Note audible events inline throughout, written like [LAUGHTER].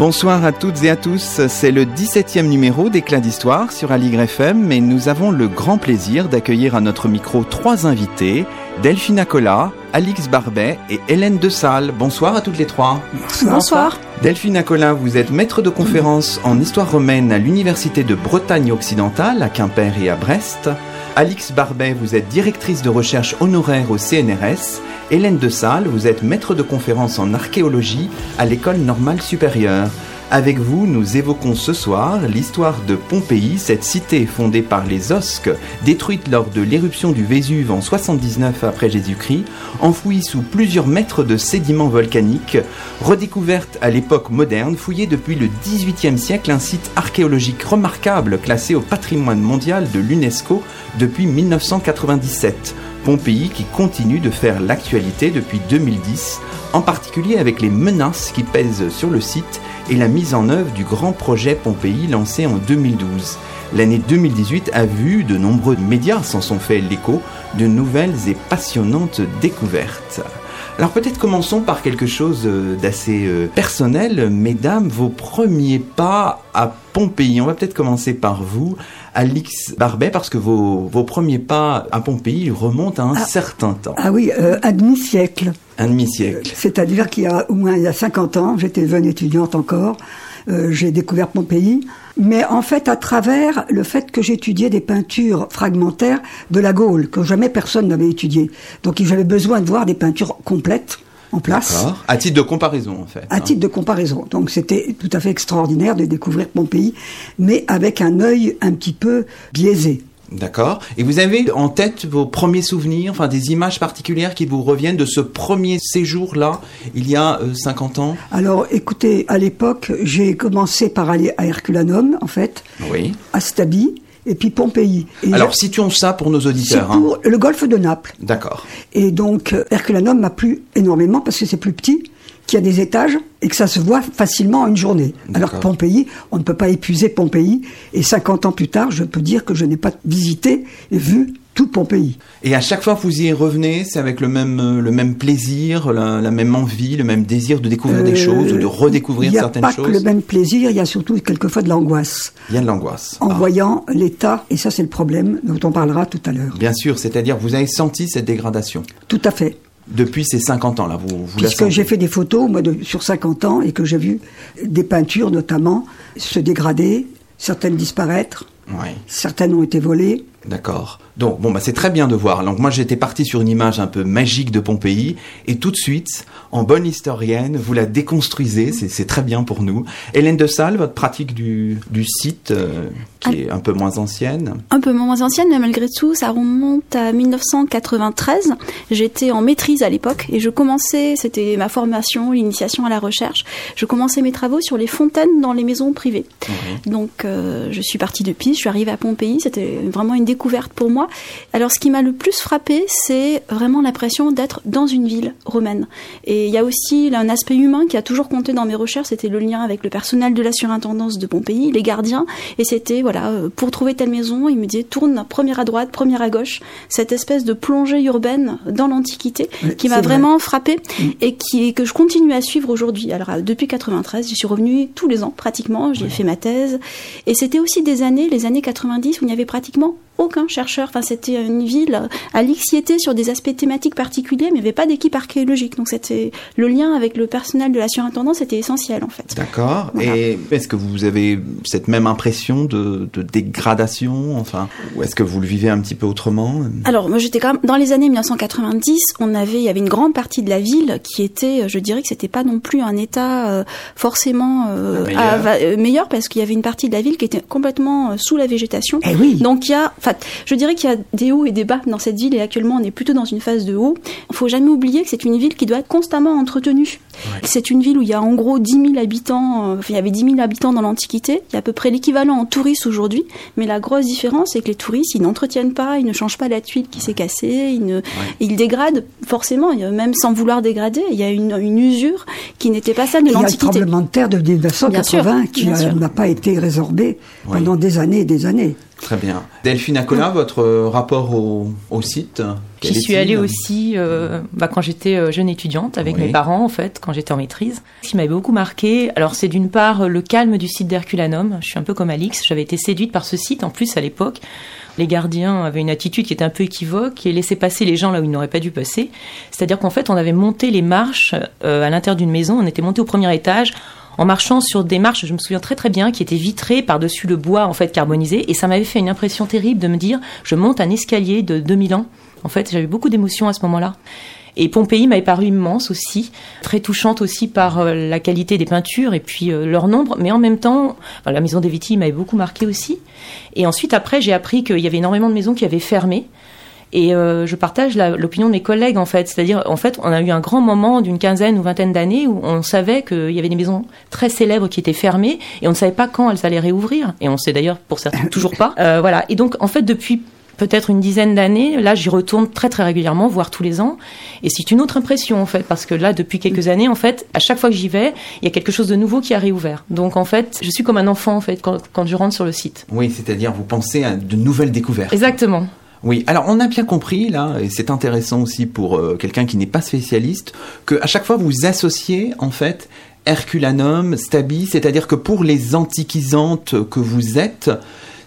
Bonsoir à toutes et à tous, c'est le 17e numéro d'Éclat d'Histoire sur Aligre FM et nous avons le grand plaisir d'accueillir à notre micro trois invités, Delphine Acola, Alix Barbet et Hélène De Salle. Bonsoir à toutes les trois. Bonsoir. Delphine Acola, vous êtes maître de conférence en histoire romaine à l'Université de Bretagne occidentale à Quimper et à Brest. Alix Barbet, vous êtes directrice de recherche honoraire au CNRS. Hélène de Salle, vous êtes maître de conférence en archéologie à l'École normale supérieure. Avec vous, nous évoquons ce soir l'histoire de Pompéi, cette cité fondée par les Osques, détruite lors de l'éruption du Vésuve en 79 après Jésus-Christ, enfouie sous plusieurs mètres de sédiments volcaniques, redécouverte à l'époque moderne, fouillée depuis le XVIIIe siècle, un site archéologique remarquable classé au patrimoine mondial de l'UNESCO depuis 1997. Pompéi qui continue de faire l'actualité depuis 2010, en particulier avec les menaces qui pèsent sur le site et la mise en œuvre du grand projet Pompéi lancé en 2012. L'année 2018 a vu, de nombreux médias s'en sont fait l'écho, de nouvelles et passionnantes découvertes. Alors peut-être commençons par quelque chose d'assez personnel. Mesdames, vos premiers pas à Pompéi. On va peut-être commencer par vous, Alix Barbet, parce que vos, vos premiers pas à Pompéi remontent à un ah, certain temps. Ah oui, euh, un demi-siècle. Un demi-siècle. C'est-à-dire qu'il y a au moins il y a 50 ans, j'étais jeune étudiante encore, euh, j'ai découvert Pompéi, mais en fait à travers le fait que j'étudiais des peintures fragmentaires de la Gaule, que jamais personne n'avait étudié. Donc j'avais besoin de voir des peintures complètes en place. À titre de comparaison, en fait. À hein. titre de comparaison. Donc c'était tout à fait extraordinaire de découvrir Pompéi, mais avec un œil un petit peu biaisé. D'accord. Et vous avez en tête vos premiers souvenirs, enfin des images particulières qui vous reviennent de ce premier séjour-là, il y a 50 ans? Alors écoutez, à l'époque, j'ai commencé par aller à Herculanum, en fait, oui. à Stabi, et puis Pompéi. Et Alors, situons ça pour nos auditeurs. C'est pour hein. le golfe de Naples. D'accord. Et donc, Herculanum m'a plu énormément parce que c'est plus petit, qu'il y a des étages et que ça se voit facilement en une journée. Alors que Pompéi, on ne peut pas épuiser Pompéi. Et 50 ans plus tard, je peux dire que je n'ai pas visité et vu tout Pompéi. Et à chaque fois que vous y revenez, c'est avec le même, le même plaisir, la, la, même envie, le même désir de découvrir euh, des choses, de redécouvrir certaines choses Il n'y a pas que le même plaisir, il y a surtout quelquefois de l'angoisse. Il y a de l'angoisse. En ah. voyant l'état, et ça c'est le problème dont on parlera tout à l'heure. Bien sûr, c'est-à-dire vous avez senti cette dégradation. Tout à fait. Depuis ces 50 ans là, vous, vous Puisque j'ai fait des photos moi, de, sur 50 ans et que j'ai vu des peintures notamment se dégrader, certaines disparaître, certaines ont été volées. D'accord. Donc bon bah c'est très bien de voir. Donc moi j'étais parti sur une image un peu magique de Pompéi et tout de suite, en bonne historienne, vous la déconstruisez. C'est très bien pour nous. Hélène de Salle, votre pratique du, du site euh, qui ah. est un peu moins ancienne? Un peu moins ancienne, mais malgré tout, ça remonte à 1993. J'étais en maîtrise à l'époque et je commençais, c'était ma formation, l'initiation à la recherche. Je commençais mes travaux sur les fontaines dans les maisons privées. Mmh. Donc euh, je suis partie de Pise, je suis arrivée à Pompéi. C'était vraiment une découverte pour moi. Alors, ce qui m'a le plus frappé, c'est vraiment l'impression d'être dans une ville romaine. Et il y a aussi un aspect humain qui a toujours compté dans mes recherches, c'était le lien avec le personnel de la surintendance de Pompéi, les gardiens. Et c'était, voilà, euh, pour trouver telle maison, il me disait tourne première à droite, première à gauche. Cette espèce de plongée urbaine dans l'Antiquité qui m'a vraiment frappé mm. et qui, que je continue à suivre aujourd'hui. Alors, euh, depuis 93, j'y suis revenue tous les ans, pratiquement. J'y ai fait ma thèse. Et c'était aussi des années, les années 90, où il n'y avait pratiquement aucun chercheur. Enfin, c'était une ville à l'exciété sur des aspects thématiques particuliers, mais il n'y avait pas d'équipe archéologique. Donc, c'était le lien avec le personnel de la surintendance était essentiel en fait. D'accord. Voilà. Et est-ce que vous avez cette même impression de, de dégradation, enfin, ou est-ce que vous le vivez un petit peu autrement? Alors, moi, j'étais quand même dans les années 1990. On avait, il y avait une grande partie de la ville qui était, je dirais que c'était pas non plus un état euh, forcément euh, meilleur. À, euh, meilleur parce qu'il y avait une partie de la ville qui était complètement sous la végétation. Eh oui. Donc il y a Enfin, je dirais qu'il y a des hauts et des bas dans cette ville et actuellement on est plutôt dans une phase de haut. Il faut jamais oublier que c'est une ville qui doit être constamment entretenue. C'est une ville où il y a en gros 10 000 habitants, euh, il y avait 10 000 habitants dans l'Antiquité, il y a à peu près l'équivalent en touristes aujourd'hui, mais la grosse différence c'est que les touristes, ils n'entretiennent pas, ils ne changent pas la tuile qui s'est cassée, ils, ne, ils dégradent. Forcément, même sans vouloir dégrader, il y a une, une usure qui n'était pas celle de l'Antiquité. Il y a le tremblement de terre de 1980 qui n'a pas été résorbé pendant des années et des années. Très bien. Delphine Acola, votre rapport au, au site J'y suis allée aussi euh, bah, quand j'étais euh, jeune étudiante avec mes parents en fait, quand j'étais en maîtrise. Ce qui m'avait beaucoup marqué, alors c'est d'une part le calme du site d'Herculanum. Je suis un peu comme Alix, j'avais été séduite par ce site. En plus à l'époque, les gardiens avaient une attitude qui était un peu équivoque et laissaient passer les gens là où ils n'auraient pas dû passer. C'est-à-dire qu'en fait, on avait monté les marches euh, à l'intérieur d'une maison. On était monté au premier étage en marchant sur des marches, je me souviens très très bien, qui étaient vitrées par-dessus le bois en fait carbonisé, et ça m'avait fait une impression terrible de me dire, je monte un escalier de 2000 ans. En fait, j'avais beaucoup d'émotions à ce moment-là. Et Pompéi m'avait paru immense aussi, très touchante aussi par euh, la qualité des peintures et puis euh, leur nombre, mais en même temps, la maison des Viti m'avait beaucoup marqué aussi. Et ensuite, après, j'ai appris qu'il y avait énormément de maisons qui avaient fermé. Et euh, je partage l'opinion de mes collègues en fait, c'est-à-dire en fait on a eu un grand moment d'une quinzaine ou vingtaine d'années où on savait qu'il y avait des maisons très célèbres qui étaient fermées et on ne savait pas quand elles allaient réouvrir et on sait d'ailleurs pour certains [COUGHS] toujours pas. Euh, voilà et donc en fait depuis peut-être une dizaine d'années. Là, j'y retourne très très régulièrement, voire tous les ans. Et c'est une autre impression en fait, parce que là, depuis quelques années, en fait, à chaque fois que j'y vais, il y a quelque chose de nouveau qui a réouvert. Donc en fait, je suis comme un enfant en fait quand, quand je rentre sur le site. Oui, c'est-à-dire vous pensez à de nouvelles découvertes. Exactement. Oui, alors on a bien compris là, et c'est intéressant aussi pour euh, quelqu'un qui n'est pas spécialiste, que à chaque fois vous associez en fait Herculanum, Stabi, c'est-à-dire que pour les antiquisantes que vous êtes,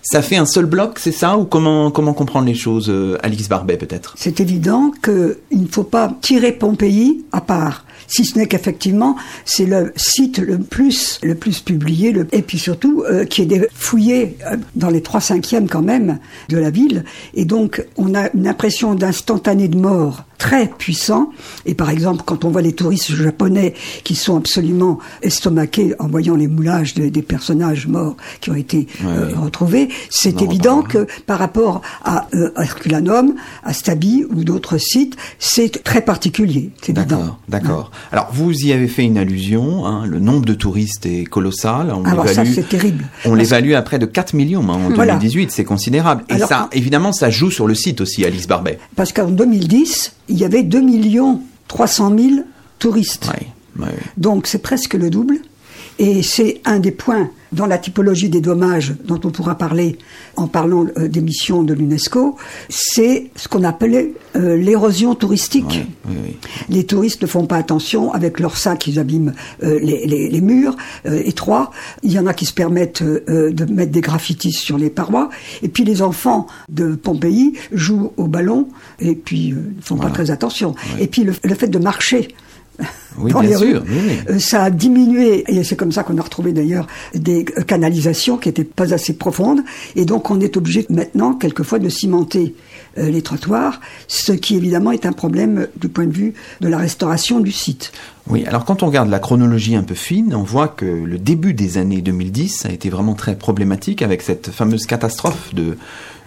ça fait un seul bloc, c'est ça Ou comment, comment comprendre les choses, euh, Alice Barbet peut-être? C'est évident qu'il ne faut pas tirer Pompéi à part si ce n'est qu'effectivement c'est le site le plus le plus publié le, et puis surtout euh, qui est fouillé euh, dans les trois cinquièmes quand même de la ville. Et donc on a une impression d'instantané de mort très puissant et par exemple quand on voit les touristes japonais qui sont absolument estomaqués en voyant les moulages des personnages morts qui ont été euh, retrouvés c'est évident que par rapport à Herculanum à Stabi ou d'autres sites c'est très particulier c'est évident d'accord alors, vous y avez fait une allusion, hein, le nombre de touristes est colossal. On Alors ça, c'est terrible. On l'évalue à près de 4 millions hein, en 2018, c'est considérable. Et ça, évidemment, ça joue sur le site aussi, Alice Barbet. Parce qu'en 2010, il y avait 2 millions 300 000 touristes. Donc c'est presque le double. Et c'est un des points dans la typologie des dommages dont on pourra parler en parlant euh, des missions de l'UNESCO, c'est ce qu'on appelait euh, l'érosion touristique. Les touristes ne font pas attention avec leurs sacs, ils abîment euh, les, murs étroits. Il y en a qui se permettent de mettre des graffitis sur les parois. Et puis les enfants de Pompéi jouent au ballon et puis ne font pas très attention. Et puis le fait de marcher oui, bien sûr, euh, ça a diminué, et c'est comme ça qu'on a retrouvé d'ailleurs des canalisations qui n'étaient pas assez profondes, et donc on est obligé maintenant, quelquefois, de cimenter euh, les trottoirs, ce qui évidemment est un problème du point de vue de la restauration du site. Oui, alors quand on regarde la chronologie un peu fine, on voit que le début des années 2010 a été vraiment très problématique avec cette fameuse catastrophe de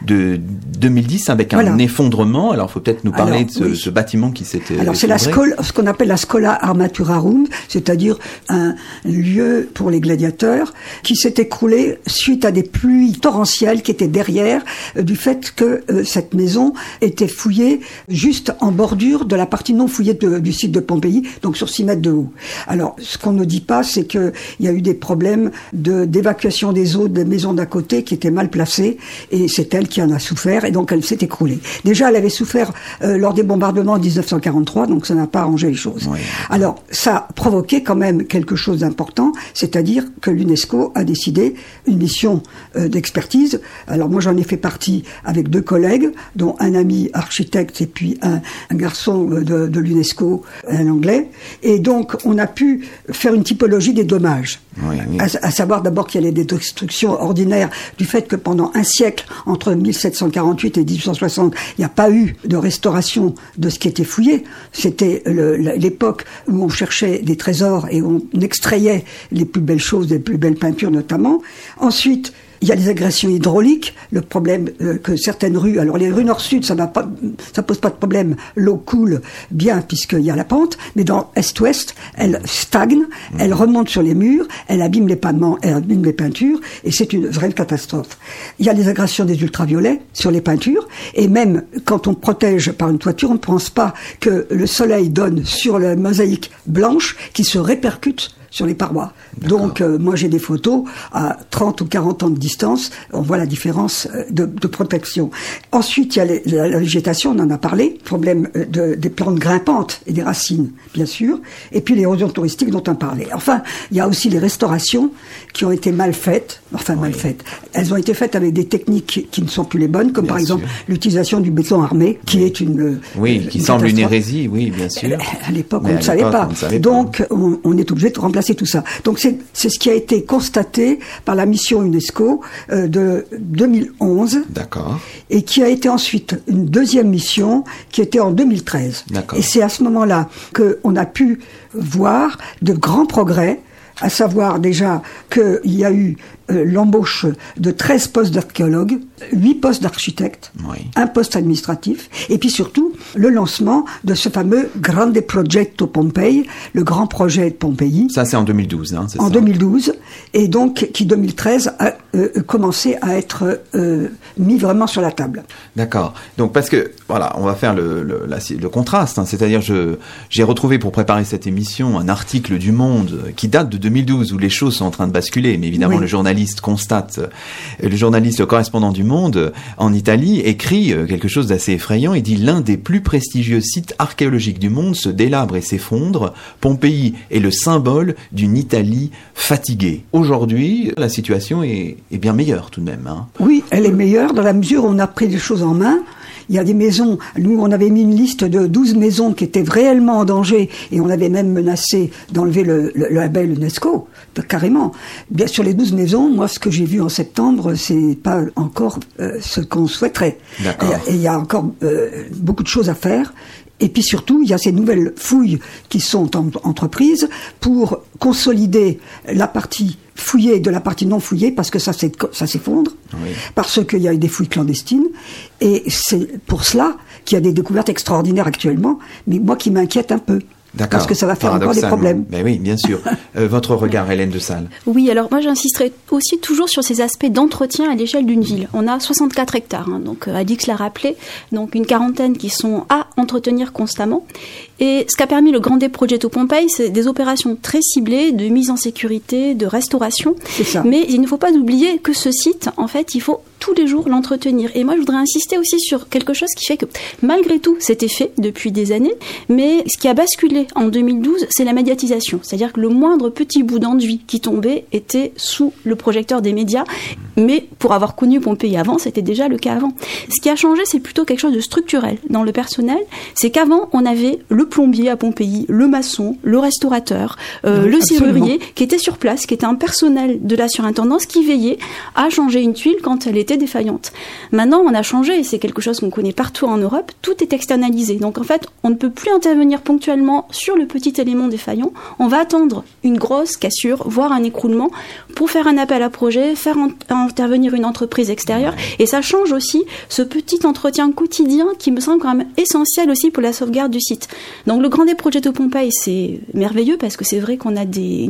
de 2010 avec un effondrement. Alors, il faut peut-être nous parler de ce, bâtiment qui s'était. Alors, c'est la ce qu'on appelle la Scola Armaturarum, c'est-à-dire un lieu pour les gladiateurs qui s'est écroulé suite à des pluies torrentielles qui étaient derrière euh, du fait que euh, cette maison était fouillée juste en bordure de la partie non fouillée du site de Pompéi, donc sur 6 mètres de haut. Alors, ce qu'on ne dit pas, c'est qu'il y a eu des problèmes de d'évacuation des eaux des maisons d'à côté qui étaient mal placées et c'est elle qui en a souffert et donc elle s'est écroulée. Déjà, elle avait souffert euh, lors des bombardements en 1943, donc ça n'a pas arrangé les choses. Alors, ça a provoqué quand même quelque chose d'important, c'est-à-dire que l'UNESCO a décidé une mission euh, d'expertise. Alors moi, j'en ai fait partie avec deux collègues, dont un ami architecte et puis un, garçon euh, de, de l'UNESCO, un anglais. Et donc, on a pu faire une typologie des dommages. À, savoir d'abord qu'il y a des destructions ordinaires du fait que pendant un siècle, entre 1748 et 1860, il n'y a pas eu de restauration de ce qui était fouillé. C'était l'époque où on cherchait des trésors et on extrayait les plus belles choses, les plus belles peintures notamment. Ensuite, Il y a les agressions hydrauliques, le problème euh, que certaines rues, alors les rues nord-sud, ça ça pose pas de problème. L'eau coule bien puisqu'il y a la pente, mais dans est-ouest, elle stagne, elle remonte sur les murs, elle abîme les pavements, elle abîme les peintures, et c'est une vraie catastrophe. Il y a les agressions des ultraviolets sur les peintures, et même quand on protège par une toiture, on ne pense pas que le soleil donne sur la mosaïque blanche qui se répercute sur les parois. Donc euh, moi j'ai des photos à 30 ou 40 ans de distance, on voit la différence euh, de, de protection. Ensuite il y a les, la, la, végétation, on en a parlé, problème euh, de, des plantes grimpantes et des racines bien sûr, et puis l'érosion touristique dont on parlait. Enfin il y a aussi les restaurations qui ont été mal faites, enfin oui. mal faites. Elles ont été faites avec des techniques qui ne sont plus les bonnes, comme bien par exemple l'utilisation du béton armé, qui oui. est une oui, qui semble une hérésie, oui bien sûr. À l'époque on ne savait pas. Donc on est obligé de remplacer tout ça. Donc c'est ce qui a été constaté par la mission UNESCO euh, de 2011. D'accord. Et qui a été ensuite une deuxième mission qui était en 2013. D'accord. Et c'est à ce moment-là qu'on a pu voir de grands progrès à savoir déjà qu'il y a eu euh, l'embauche de 13 postes d'archéologues, 8 postes d'architectes, oui. un poste administratif, et puis surtout le lancement de ce fameux Grande Progetto Pompei, le grand projet de Pompéi. Ça c'est en 2012, hein, En ça 2012, et donc qui 2013 a euh, commencé à être euh, mis vraiment sur la table. D'accord. Donc parce que voilà, on va faire le, le, la, le contraste, hein, c'est-à-dire je j'ai retrouvé pour préparer cette émission un article du Monde qui date de 2012 où les choses sont en train de basculer, mais évidemment oui. le journaliste constate, le journaliste correspondant du Monde en Italie écrit quelque chose d'assez effrayant. Il dit l'un des plus prestigieux sites archéologiques du monde se délabre et s'effondre. Pompéi est le symbole d'une Italie fatiguée. Aujourd'hui, la situation est, est, bien meilleure tout de même. Hein. Oui, elle est meilleure dans la mesure où on a pris les choses en main. Il y a des maisons, nous on avait mis une liste de 12 maisons qui étaient réellement en danger et on avait même menacé d'enlever le, le, le, label UNESCO, carrément. Bien sur les 12 maisons, moi ce que j'ai vu en septembre, c'est pas encore euh, ce qu'on souhaiterait. Et il y a encore euh, beaucoup de choses à faire. Et puis surtout, il y a ces nouvelles fouilles qui sont en, entreprises pour consolider la partie fouillée de la partie non fouillée parce que ça s'effondre, oui. parce qu'il y a eu des fouilles clandestines. Et c'est pour cela qu'il y a des découvertes extraordinaires actuellement, mais moi qui m'inquiète un peu. Parce que ça va faire encore des problèmes. Mais oui, bien sûr. euh, votre regard, Hélène de Salle Oui, alors moi j'insisterai aussi toujours sur ces aspects d'entretien à l'échelle d'une ville. On a 64 hectares, hein, donc euh, Alix l'a rappelé, donc une quarantaine qui sont à entretenir constamment. Et ce qu'a permis le Grande Progetto Pompei, c'est des opérations très ciblées de mise en sécurité, de restauration. Ça. Mais il ne faut pas oublier que ce site, en fait, il faut tous les jours l'entretenir. Et moi, je voudrais insister aussi sur quelque chose qui fait que, malgré tout, c'était fait depuis des années, mais ce qui a basculé en 2012, c'est la médiatisation. C'est-à-dire que le moindre petit bout d'enduit qui tombait était sous le projecteur des médias, mais pour avoir connu Pompéi avant, c'était déjà le cas avant. Ce qui a changé, c'est plutôt quelque chose de structurel dans le personnel. C'est qu'avant, on avait le plombier à Pompéi, le maçon, le restaurateur, euh, oui, le serrurier qui était sur place, qui était un personnel de la surintendance qui veillait à changer une tuile quand elle était défaillante. Maintenant, on a changé et c'est quelque chose qu'on connaît partout en Europe. Tout est externalisé. Donc en fait, on ne peut plus intervenir ponctuellement sur le petit élément défaillant. On va attendre une grosse cassure, voire un écroulement, pour faire un appel à projet, faire intervenir une entreprise extérieure. Et ça change aussi ce petit entretien quotidien qui me semble quand même essentiel aussi pour la sauvegarde du site. Donc le Grand Projet de Pompéi, c'est merveilleux parce que c'est vrai qu'on a des,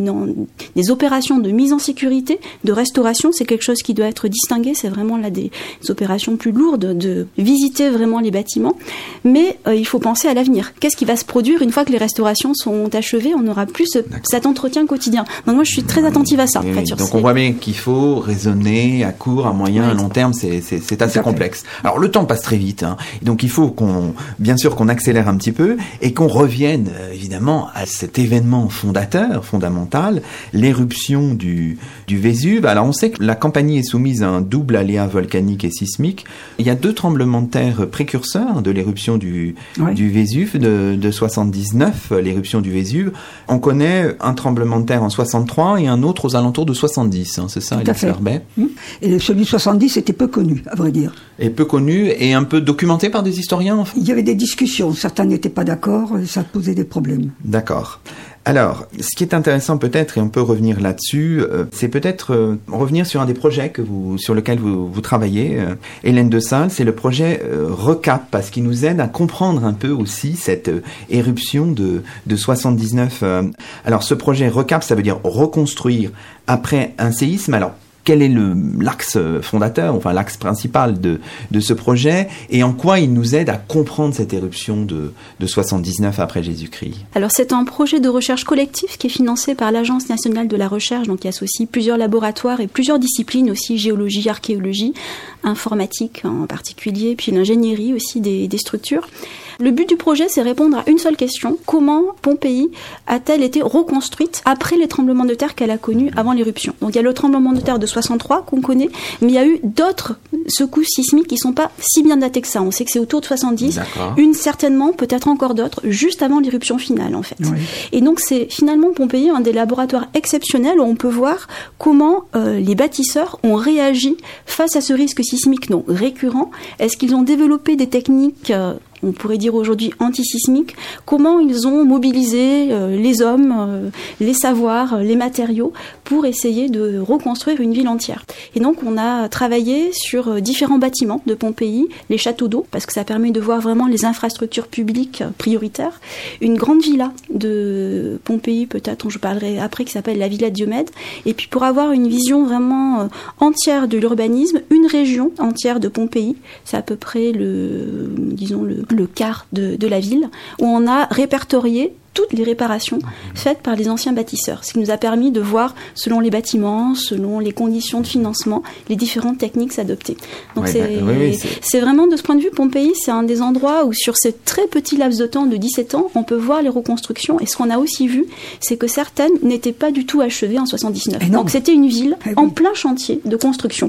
des opérations de mise en sécurité, de restauration. C'est quelque chose qui doit être distingué. C'est vraiment là des, des, opérations plus lourdes de visiter vraiment les bâtiments. Mais euh, il faut penser à l'avenir. Qu'est-ce qui va se produire une fois que les restaurations sont achevées? On n'aura plus ce, cet entretien quotidien. Donc moi, je suis très attentive à ça. Oui, en fait, donc on voit bien qu'il faut raisonner à court, à moyen, oui, à long terme. C'est assez complexe. Alors le temps passe très vite. Hein. Donc il faut qu'on, bien sûr, qu'on accélère un petit peu et qu'on revienne euh, évidemment à cet événement fondateur, fondamental, l'éruption du, du Vésuve. Alors on sait que la Campanie est soumise à un double aléa volcanique et sismique. Il y a deux tremblements de terre précurseurs de l'éruption du, du Vésuve de, de 79, l'éruption du Vésuve. On connaît un tremblement de terre en 63 et un autre aux alentours de 70, hein, c'est ça, Tout à fait. Mmh. Et celui de 70 était peu connu, à vrai dire. Et peu connu et un peu documenté par des historiens enfin? Il y avait des discussions, certains n'étaient pas d'accord, ça posait des problèmes. D'accord. Alors, ce qui est intéressant peut-être, et on peut revenir là-dessus, euh, c'est peut-être euh, revenir sur un des projets que vous, sur lequel vous, travaillez, euh, Hélène de Salle, c'est le projet RECAP, parce qu'il nous aide à comprendre un peu aussi cette éruption de, de 79. alors, ce projet RECAP, ça veut dire reconstruire après un séisme. Quel est l'axe fondateur, enfin l'axe principal de, de ce projet, et en quoi il nous aide à comprendre cette éruption de, de 79 après Jésus-Christ Alors c'est un projet de recherche collectif qui est financé par l'Agence nationale de la recherche, donc qui associe plusieurs laboratoires et plusieurs disciplines aussi, géologie, archéologie, informatique en particulier, puis l'ingénierie aussi des, des structures. Le but du projet, c'est répondre à une seule question. Comment Pompéi a-t-elle été reconstruite après les tremblements de terre qu'elle a connus avant l'éruption? Donc il y a le tremblement de terre de 63 qu'on connaît, mais il y a eu d'autres secousses sismiques qui sont pas si bien datées que ça. On sait que c'est autour de 70, une certainement, peut-être encore d'autres, juste avant l'éruption finale en fait. Et donc c'est finalement Pompéi un des laboratoires exceptionnels où on peut voir comment euh, les bâtisseurs ont réagi face à ce risque sismique non récurrent. Est-ce qu'ils ont développé des techniques euh, on pourrait dire aujourd'hui antisismiques, comment ils ont mobilisé euh, les hommes, euh, les savoirs, euh, les matériaux pour essayer de reconstruire une ville entière. Et donc on a travaillé sur différents bâtiments de Pompéi, les châteaux d'eau, parce que ça permet de voir vraiment les infrastructures publiques prioritaires, une grande villa de Pompéi peut-être, dont je parlerai après, qui s'appelle la Villa Diomède, et puis pour avoir une vision vraiment entière de l'urbanisme, une région entière de Pompéi, c'est à peu près le, disons le, le quart de, la ville, où on a répertorié toutes les réparations faites par les anciens bâtisseurs, ce qui nous a permis de voir, selon les bâtiments, selon les conditions de financement, les différentes techniques adoptées. Donc bah, c'est vraiment de ce point de vue, Pompéi, c'est un des endroits où sur ce très petit laps de temps de 17 ans, on peut voir les reconstructions. Et ce qu'on a aussi vu, c'est que certaines n'étaient pas du tout achevées en 79. Donc c'était une ville eh en plein chantier de construction,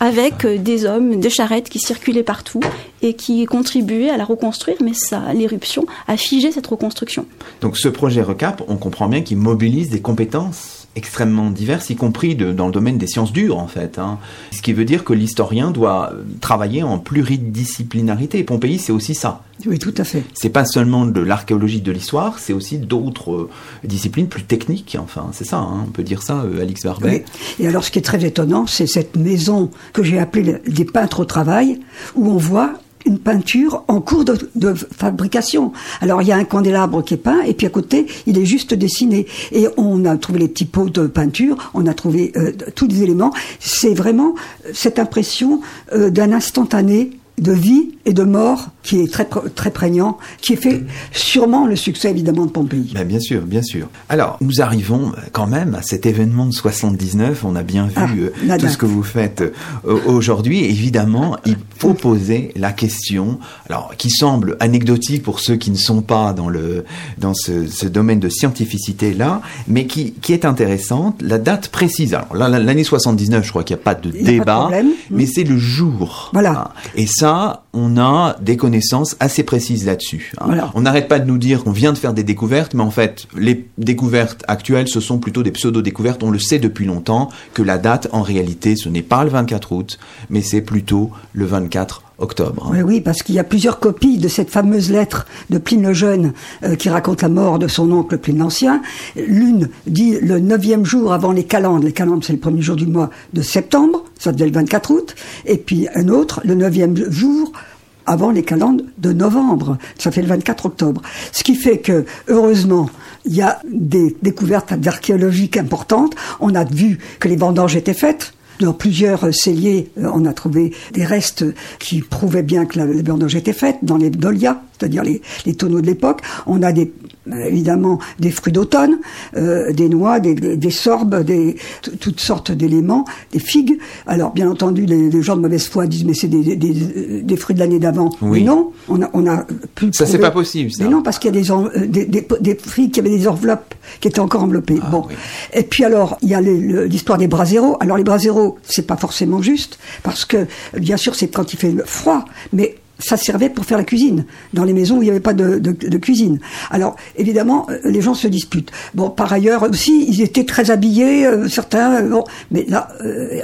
avec euh, des hommes, des charrettes qui circulaient partout et qui contribuaient à la reconstruire, mais ça, l'éruption a figé cette reconstruction. Donc ce projet RECAP, on comprend bien qu'il mobilise des compétences extrêmement diverses, y compris dans le domaine des sciences dures en fait. Hein. Ce qui veut dire que l'historien doit travailler en pluridisciplinarité. Pompéi, c'est aussi ça. Oui, tout à fait. C'est pas seulement de l'archéologie de l'histoire, c'est aussi d'autres euh, disciplines plus techniques. Enfin, c'est ça, hein. on peut dire ça, euh, Alix Barbet. Et alors, ce qui est très étonnant, c'est cette maison que j'ai appelée des peintres au travail, où on voit une peinture en cours de, fabrication. Alors il y a un candélabre qui est peint et puis à côté il est juste dessiné et on a trouvé les petits pots de peinture, on a trouvé euh, tous les éléments. C'est vraiment cette impression euh, d'un instantané de vie et de mort qui est très très prégnant, qui est fait sûrement le succès évidemment de Pompéi. Ben bien sûr, bien sûr. Alors nous arrivons quand même à cet événement de 79. On a bien vu ah, euh, tout ce que vous faites euh, aujourd'hui. Évidemment, il faut poser la question, alors qui semble anecdotique pour ceux qui ne sont pas dans le dans ce, ce domaine de scientificité là, mais qui qui est intéressante. La date précise. Alors l'année 79, je crois qu'il n'y a pas de débat, mais c'est le jour. Voilà. Et ça are on a des connaissances assez précises là-dessus. Hein. On n'arrête pas de nous dire qu'on vient de faire des découvertes, mais en fait, les découvertes actuelles, ce sont plutôt des pseudo-découvertes. On le sait depuis longtemps que la date, en réalité, ce n'est pas le 24 août, mais c'est plutôt le 24 octobre. Oui, oui, parce qu'il y a plusieurs copies de cette fameuse lettre de Pline le Jeune euh, qui raconte la mort de son oncle Pline l'Ancien. L'une dit le neuvième jour avant les calendes. Les calendes, c'est le premier jour du mois de septembre, ça devait le 24 août. Et puis un autre, le neuvième jour avant les calendes de novembre. Ça fait le 24 octobre. Ce qui fait que, heureusement, il y a des découvertes archéologiques importantes. On a vu que les vendanges étaient faites. Dans plusieurs celliers, euh, on a trouvé des restes qui prouvaient bien que la vendange était faite. Dans les dolias, c'est-à-dire les, les tonneaux de l'époque, on a des euh, évidemment des fruits d'automne, euh, des noix, des, des, sorbes, des, toutes sortes d'éléments, des figues. Alors bien entendu, les, les, gens de mauvaise foi disent mais c'est des, des, fruits de l'année d'avant. Oui. Mais non, on a, on a pu. Ça c'est pas possible. Ça. Mais non, parce qu'il y a des, euh, figues qui avaient des enveloppes qui étaient encore enveloppées. Ah, bon. Oui. Et puis alors il y a l'histoire des braséros. Alors les braséros, c'est pas forcément juste parce que bien sûr c'est quand il fait froid, mais ça servait pour faire la cuisine dans les maisons où il n'y avait pas de, de, cuisine. Alors évidemment, euh, les gens se disputent. Bon, par ailleurs aussi, ils étaient très habillés, euh, certains. bon, mais là,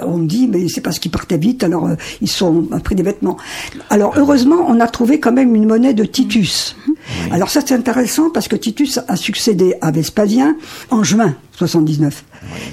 on me dit, mais c'est parce qu'ils partaient vite, alors ils sont pris des vêtements. Alors heureusement, on a trouvé quand même une monnaie de Titus. Alors ça c'est intéressant parce que Titus a succédé à Vespasien en juin 79.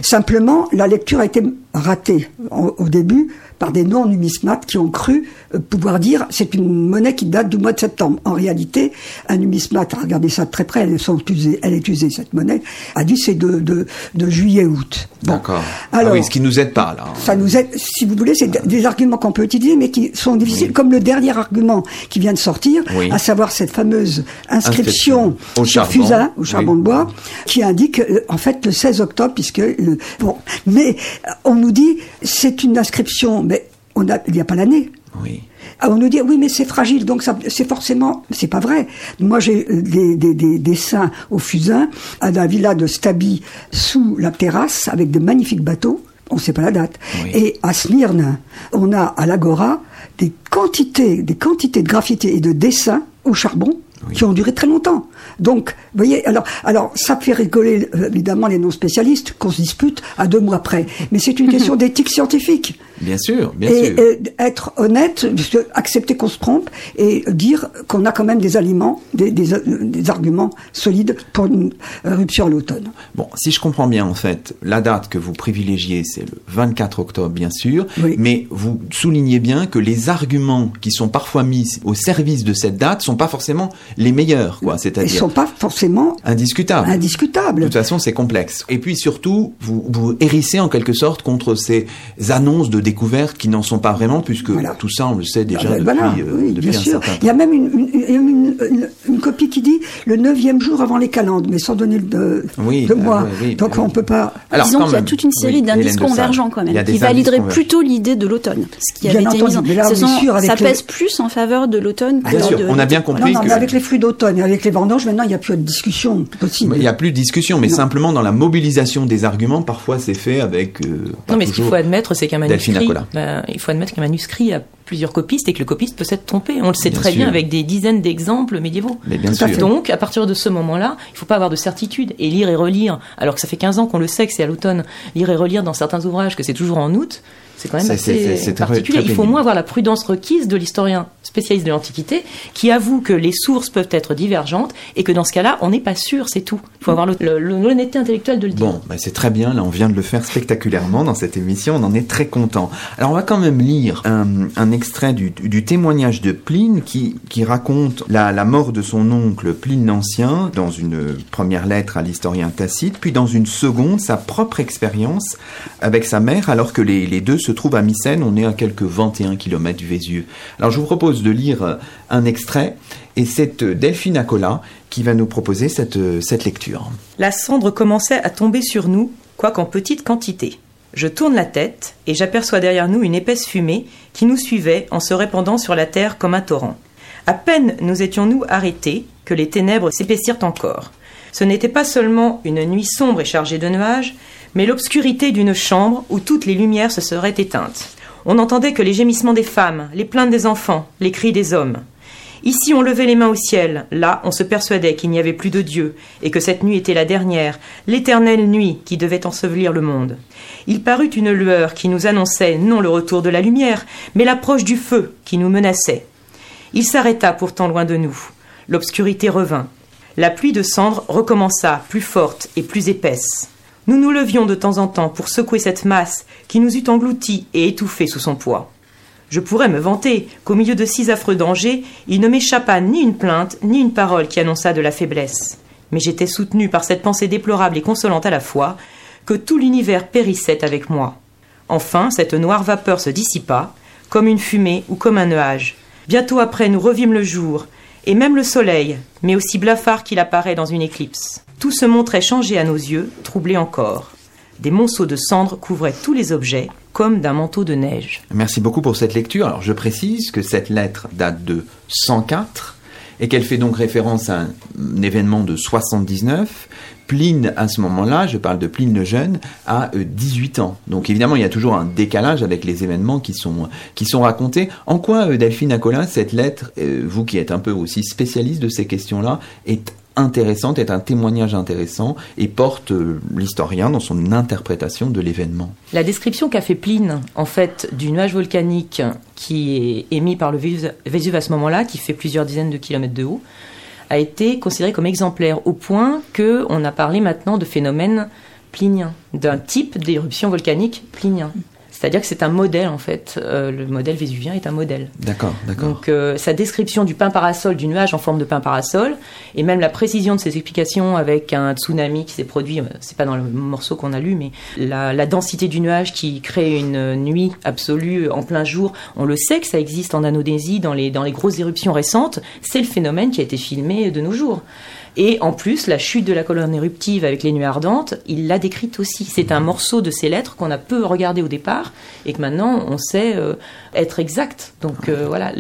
Simplement, la lecture a été ratée au début par des non-numismates qui ont cru euh, pouvoir dire c'est une monnaie qui date du mois de septembre. En réalité, un numismate a regardé ça de très près, elle est usée, elle est usée cette monnaie, a dit c'est de, de, de juillet-août. D'accord. Ah Alors, oui, ce qui nous aide pas là. Ça nous aide, si vous voulez, c'est des arguments qu'on peut utiliser, mais qui sont difficiles, comme le dernier argument qui vient de sortir, à savoir cette fameuse inscription, au sur Fusain, au charbon de bois, qui indique euh, en fait le 16 octobre, puisque bon, mais on nous dit c'est une inscription on a, il n'y a pas l'année. Oui. Ah, on nous dit oui mais c'est fragile donc ça c'est forcément c'est pas vrai. Moi j'ai euh, des, des, dessins au fusain à la villa de Stabi sous la terrasse avec de magnifiques bateaux. On ne sait pas la date. Et à Smyrne, on a à l'Agora des quantités, des quantités de graffitis et de dessins au charbon qui ont duré très longtemps. Donc, vous voyez, alors, alors ça fait rigoler euh, évidemment les non-spécialistes qu'on se dispute à deux mois près. Mais c'est une [LAUGHS] question d'éthique scientifique. Bien sûr, bien et, sûr. Et être honnête, accepter qu'on se trompe et dire qu'on a quand même des aliments, des, des, des arguments solides pour une rupture à l'automne. Bon, si je comprends bien, en fait, la date que vous privilégiez, c'est le 24 octobre, bien sûr. Mais vous soulignez bien que les arguments qui sont parfois mis au service de cette date sont pas forcément les meilleurs, quoi. C'est-à-dire. Ils sont pas forcément indiscutables. Indiscutables. De toute façon, c'est complexe. Et puis surtout, vous, vous hérissez en quelque sorte contre ces annonces de découvertes qui n'en sont pas vraiment, puisque tout ça, on le sait déjà ah ben depuis, euh, bien sûr. Il y a même une, une, copie qui dit le neuvième jour avant les calendes, mais sans donner le, oui, mois. Donc on peut pas. Alors, Disons qu'il y a toute une série d'indices convergents quand même, qui valideraient plutôt l'idée de l'automne. Ce qui avait été mis ça pèse plus en faveur de l'automne que bien sûr, on a bien compris. Non, mais avec les fruits d'automne et avec les vendanges, maintenant, il n'y a plus de discussion possible. Il n'y a plus de discussion, mais simplement dans la mobilisation des arguments, parfois c'est fait avec. Euh, non, mais ce qu'il faut admettre, c'est qu'un manuscrit. Il faut admettre qu'un manuscrit a plusieurs copistes et que le copiste peut s'être trompé. On le sait très bien avec des dizaines d'exemples médiévaux. Mais bien sûr. Donc, à partir de ce moment-là, il ne faut pas avoir de certitude et lire et relire, alors que ça fait 15 ans qu'on le sait que c'est à l'automne, lire et relire dans certains ouvrages que c'est toujours en août, c'est quand même assez particulier. Il faut au moins avoir la prudence requise de l'historien spécialiste de l'Antiquité qui avoue que les sources peuvent être divergentes et que dans ce cas-là, on n'est pas sûr, c'est tout. Il faut avoir l'honnêteté intellectuelle de le dire. Bon, bah c'est très bien. Là, on vient de le faire spectaculairement dans cette émission. On en est très content. Alors, on va quand même lire un, extrait du, témoignage de Pline qui, raconte la, mort de son oncle Pline l'Ancien dans une première lettre à l'historien Tacite, puis dans une seconde, sa propre expérience avec sa mère alors que les, deux se se trouve à Mycène, on est à quelques 21 km du Vésieux. Alors je vous propose de lire euh, un extrait, et c'est euh, Delphine Acola qui va nous proposer cette, euh, cette lecture. La cendre commençait à tomber sur nous, quoiqu'en petite quantité. Je tourne la tête et j'aperçois derrière nous une épaisse fumée qui nous suivait en se répandant sur la terre comme un torrent. À peine nous étions-nous arrêtés que les ténèbres s'épaissirent encore. Ce n'était pas seulement une nuit sombre et chargée de nuages, mais l'obscurité d'une chambre où toutes les lumières se seraient éteintes. On n'entendait que les gémissements des femmes, les plaintes des enfants, les cris des hommes. Ici on levait les mains au ciel, là on se persuadait qu'il n'y avait plus de Dieu, et que cette nuit était la dernière, l'éternelle nuit qui devait ensevelir le monde. Il parut une lueur qui nous annonçait non le retour de la lumière, mais l'approche du feu qui nous menaçait. Il s'arrêta pourtant loin de nous. L'obscurité revint. La pluie de cendres recommença, plus forte et plus épaisse. Nous nous levions de temps en temps pour secouer cette masse qui nous eût engloutis et étouffés sous son poids. Je pourrais me vanter qu'au milieu de six affreux dangers, il ne m'échappa ni une plainte, ni une parole qui annonça de la faiblesse. Mais j'étais soutenu par cette pensée déplorable et consolante à la fois, que tout l'univers périssait avec moi. Enfin, cette noire vapeur se dissipa, comme une fumée ou comme un nuage. Bientôt après, nous revîmes le jour, et même le soleil, mais aussi blafard qu'il apparaît dans une éclipse. Tout se montrait changé à nos yeux, troublé encore. Des monceaux de cendres couvraient tous les objets, comme d'un manteau de neige. Merci beaucoup pour cette lecture. Alors je précise que cette lettre date de 104 et qu'elle fait donc référence à un, événement de 79. Pline, à ce moment-là, je parle de Pline le Jeune, a 18 ans. Donc évidemment, il y a toujours un décalage avec les événements qui sont, racontés. En quoi, Delphine Acolin, cette lettre, vous qui êtes un peu aussi spécialiste de ces questions-là, est intéressante, est un témoignage intéressant et porte euh, l'historien dans son interprétation de l'événement. La description qu'a fait Pline, en fait, du nuage volcanique qui est émis par le Vésuve à ce moment-là, qui fait plusieurs dizaines de kilomètres de haut, a été considéré comme exemplaire au point que on a parlé maintenant de phénomènes pliniens, d'un type d'éruption volcanique plinien. C'est-à-dire que c'est un modèle en fait. Euh, le modèle vésuvien est un modèle. D'accord, d'accord. Donc euh, sa description du pain parasol, du nuage en forme de pain parasol, et même la précision de ses explications avec un tsunami qui s'est produit, euh, c'est pas dans le morceau qu'on a lu, mais la, la, densité du nuage qui crée une nuit absolue en plein jour, on le sait que ça existe en Indonésie dans les, dans les grosses éruptions récentes, c'est le phénomène qui a été filmé de nos jours. Et en plus, la chute de la colonne éruptive avec les nuits ardentes, il l'a décrite aussi. C'est un morceau de ces lettres qu'on a peu regardé au départ et que maintenant on sait euh, être exact. Donc euh, voilà,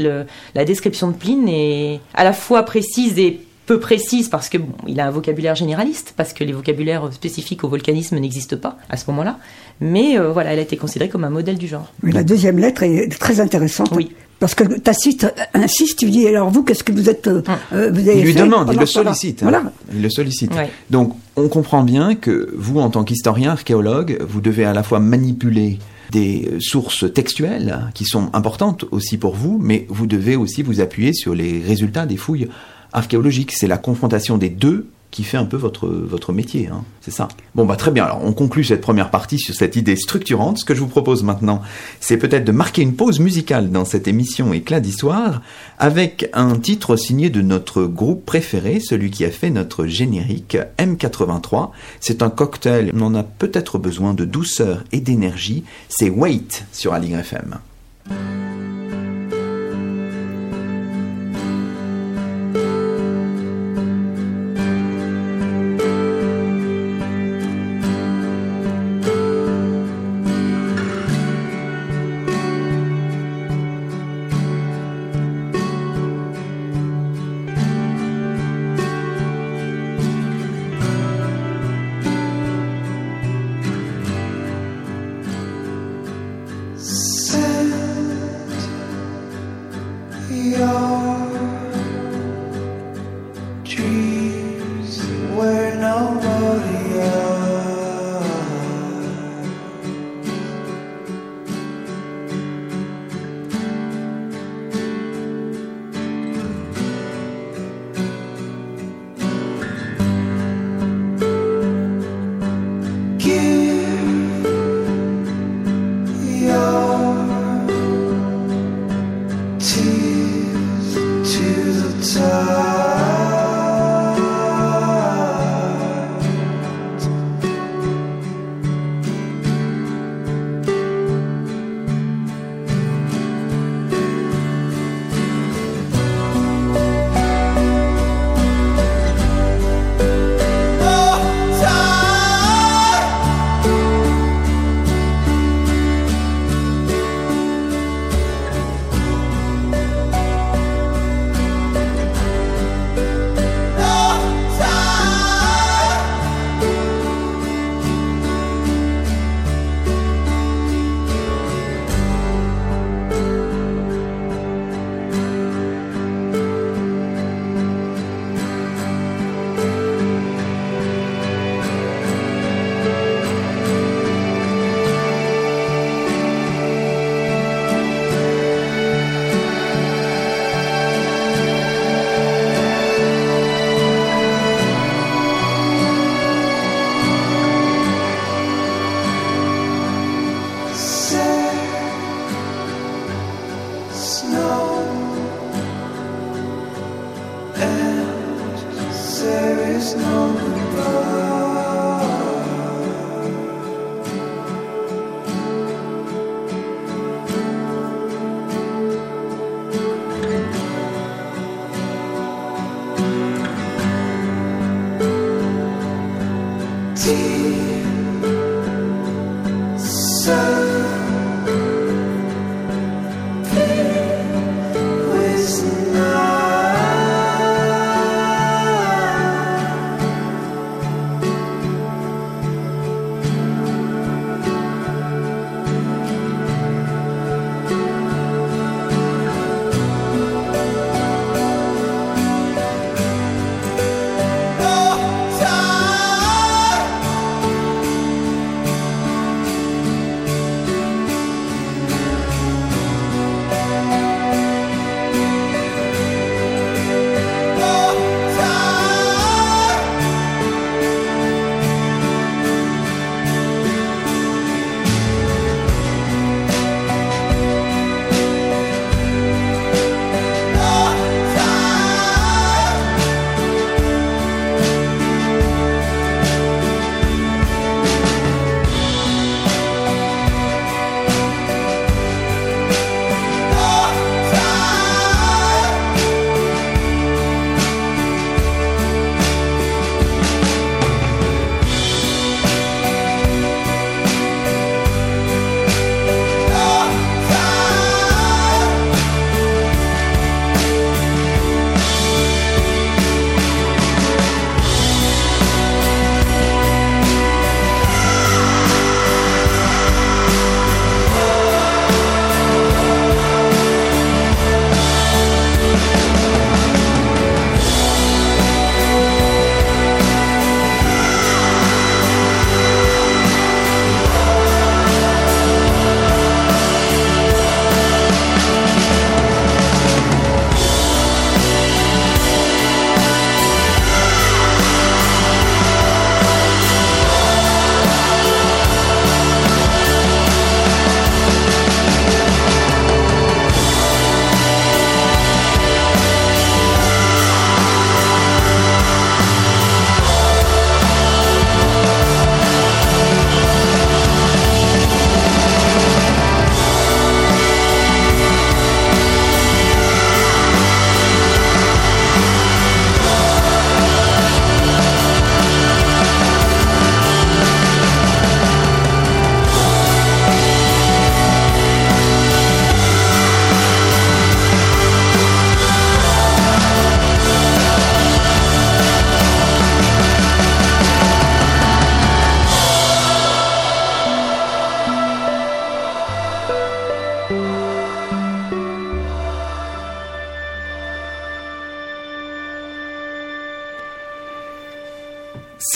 la description de Pline est à la fois précise et peu précise parce que bon, il a un vocabulaire généraliste, parce que les vocabulaires spécifiques au volcanisme n'existent pas à ce moment-là. Mais euh, voilà, elle a été considérée comme un modèle du genre. la deuxième lettre est très intéressante. Oui. Parce que Tacite insiste, tu dis alors vous qu'est-ce que vous êtes euh, hum. euh, vous avez Il lui demande, il le sollicite. Hein. Voilà. Il le sollicite. Donc on comprend bien que vous, en tant qu'historien, archéologue, vous devez à la fois manipuler des sources textuelles qui sont importantes aussi pour vous, mais vous devez aussi vous appuyer sur les résultats des fouilles archéologiques. C'est la confrontation des deux qui fait un peu votre, votre métier, hein. c'est ça. Bon, bah très bien, alors on conclut cette première partie sur cette idée structurante. Ce que je vous propose maintenant, c'est peut-être de marquer une pause musicale dans cette émission Éclat d'Histoire, avec un titre signé de notre groupe préféré, celui qui a fait notre générique M83. C'est un cocktail, on en a peut-être besoin de douceur et d'énergie, c'est Wait sur Aligre FM.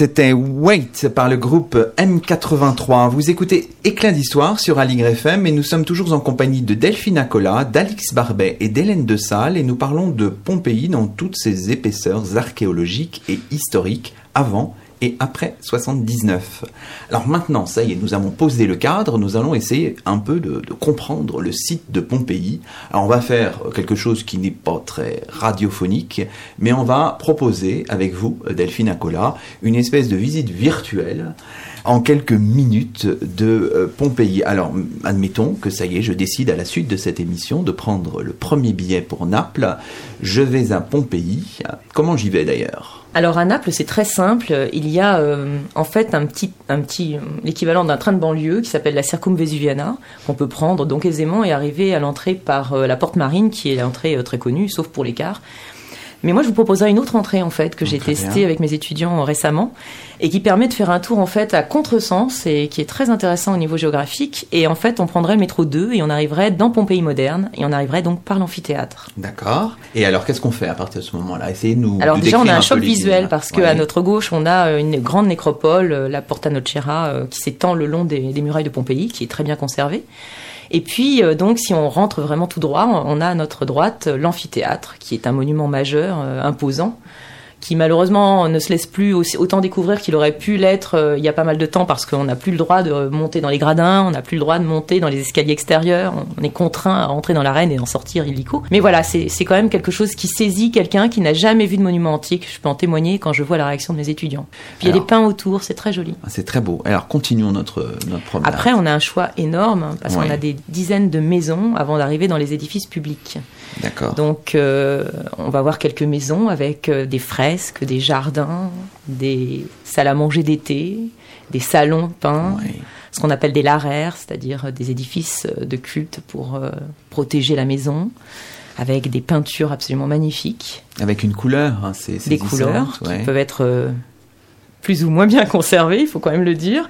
C'était Wait par le groupe M83. Vous écoutez Éclat d'Histoire sur Aligre FM et nous sommes toujours en compagnie de Delphine Acola, d'Alix Barbet et d'Hélène de Salle et nous parlons de Pompéi dans toutes ses épaisseurs archéologiques et historiques avant et après 79. Alors maintenant, ça y est, nous avons posé le cadre, nous allons essayer un peu de, comprendre le site de Pompéi. Alors on va faire quelque chose qui n'est pas très radiophonique, mais on va proposer avec vous, Delphine Acola, une espèce de visite virtuelle en quelques minutes de euh, Pompéi. Alors, admettons que ça y est, je décide à la suite de cette émission de prendre le premier billet pour Naples. Je vais à Pompéi. Comment j'y vais d'ailleurs? Alors à Naples, c'est très simple. Il y a euh, en fait un petit, un petit, l'équivalent d'un train de banlieue qui s'appelle la Circumvesuviana qu'on peut prendre donc aisément et arriver à l'entrée par euh, la porte marine, qui est l'entrée euh, très connue, sauf pour les cars. Mais moi, je vous proposerai une autre entrée en fait que j'ai testée avec mes étudiants récemment et qui permet de faire un tour en fait à contresens et qui est très intéressant au niveau géographique. Et en fait, on prendrait le métro 2 et on arriverait dans Pompéi moderne et on arriverait donc par l'amphithéâtre. D'accord. Et alors, qu'est-ce qu'on fait à partir de ce moment-là? Essayez de nous. Alors déjà, on a un, choc visuel parce qu'à notre gauche, on a euh, une grande nécropole, euh, la Porta Nocera, euh, qui s'étend le long des, des murailles de Pompéi, qui est très bien conservée. Et puis, euh, donc, si on rentre vraiment tout droit, on a à notre droite l'amphithéâtre, qui est un monument majeur, euh, imposant, qui malheureusement ne se laisse plus autant découvrir qu'il aurait pu l'être euh, il y a pas mal de temps parce qu'on n'a plus le droit de monter dans les gradins, on n'a plus le droit de monter dans les escaliers extérieurs, on est contraint à rentrer dans l'arène et d'en sortir illico. Mais voilà, c'est quand même quelque chose qui saisit quelqu'un qui n'a jamais vu de monument antique. Je peux en témoigner quand je vois la réaction de mes étudiants. Puis il y a des pins autour, c'est très joli. Ah, c'est très beau. Alors continuons notre, notre promenade. Après, on a un choix énorme parce qu'on a des dizaines de maisons avant d'arriver dans les édifices publics. D'accord. Donc, euh, on va voir quelques maisons avec euh, des fresques, des jardins, des salles à manger d'été, des salons peints, ce qu'on appelle des laraires, c'est-à-dire des édifices de culte pour euh, protéger la maison, avec des peintures absolument magnifiques. Avec une couleur, hein, c'est Des couleurs qui peuvent être plus ou moins bien conservées, il faut quand même le dire.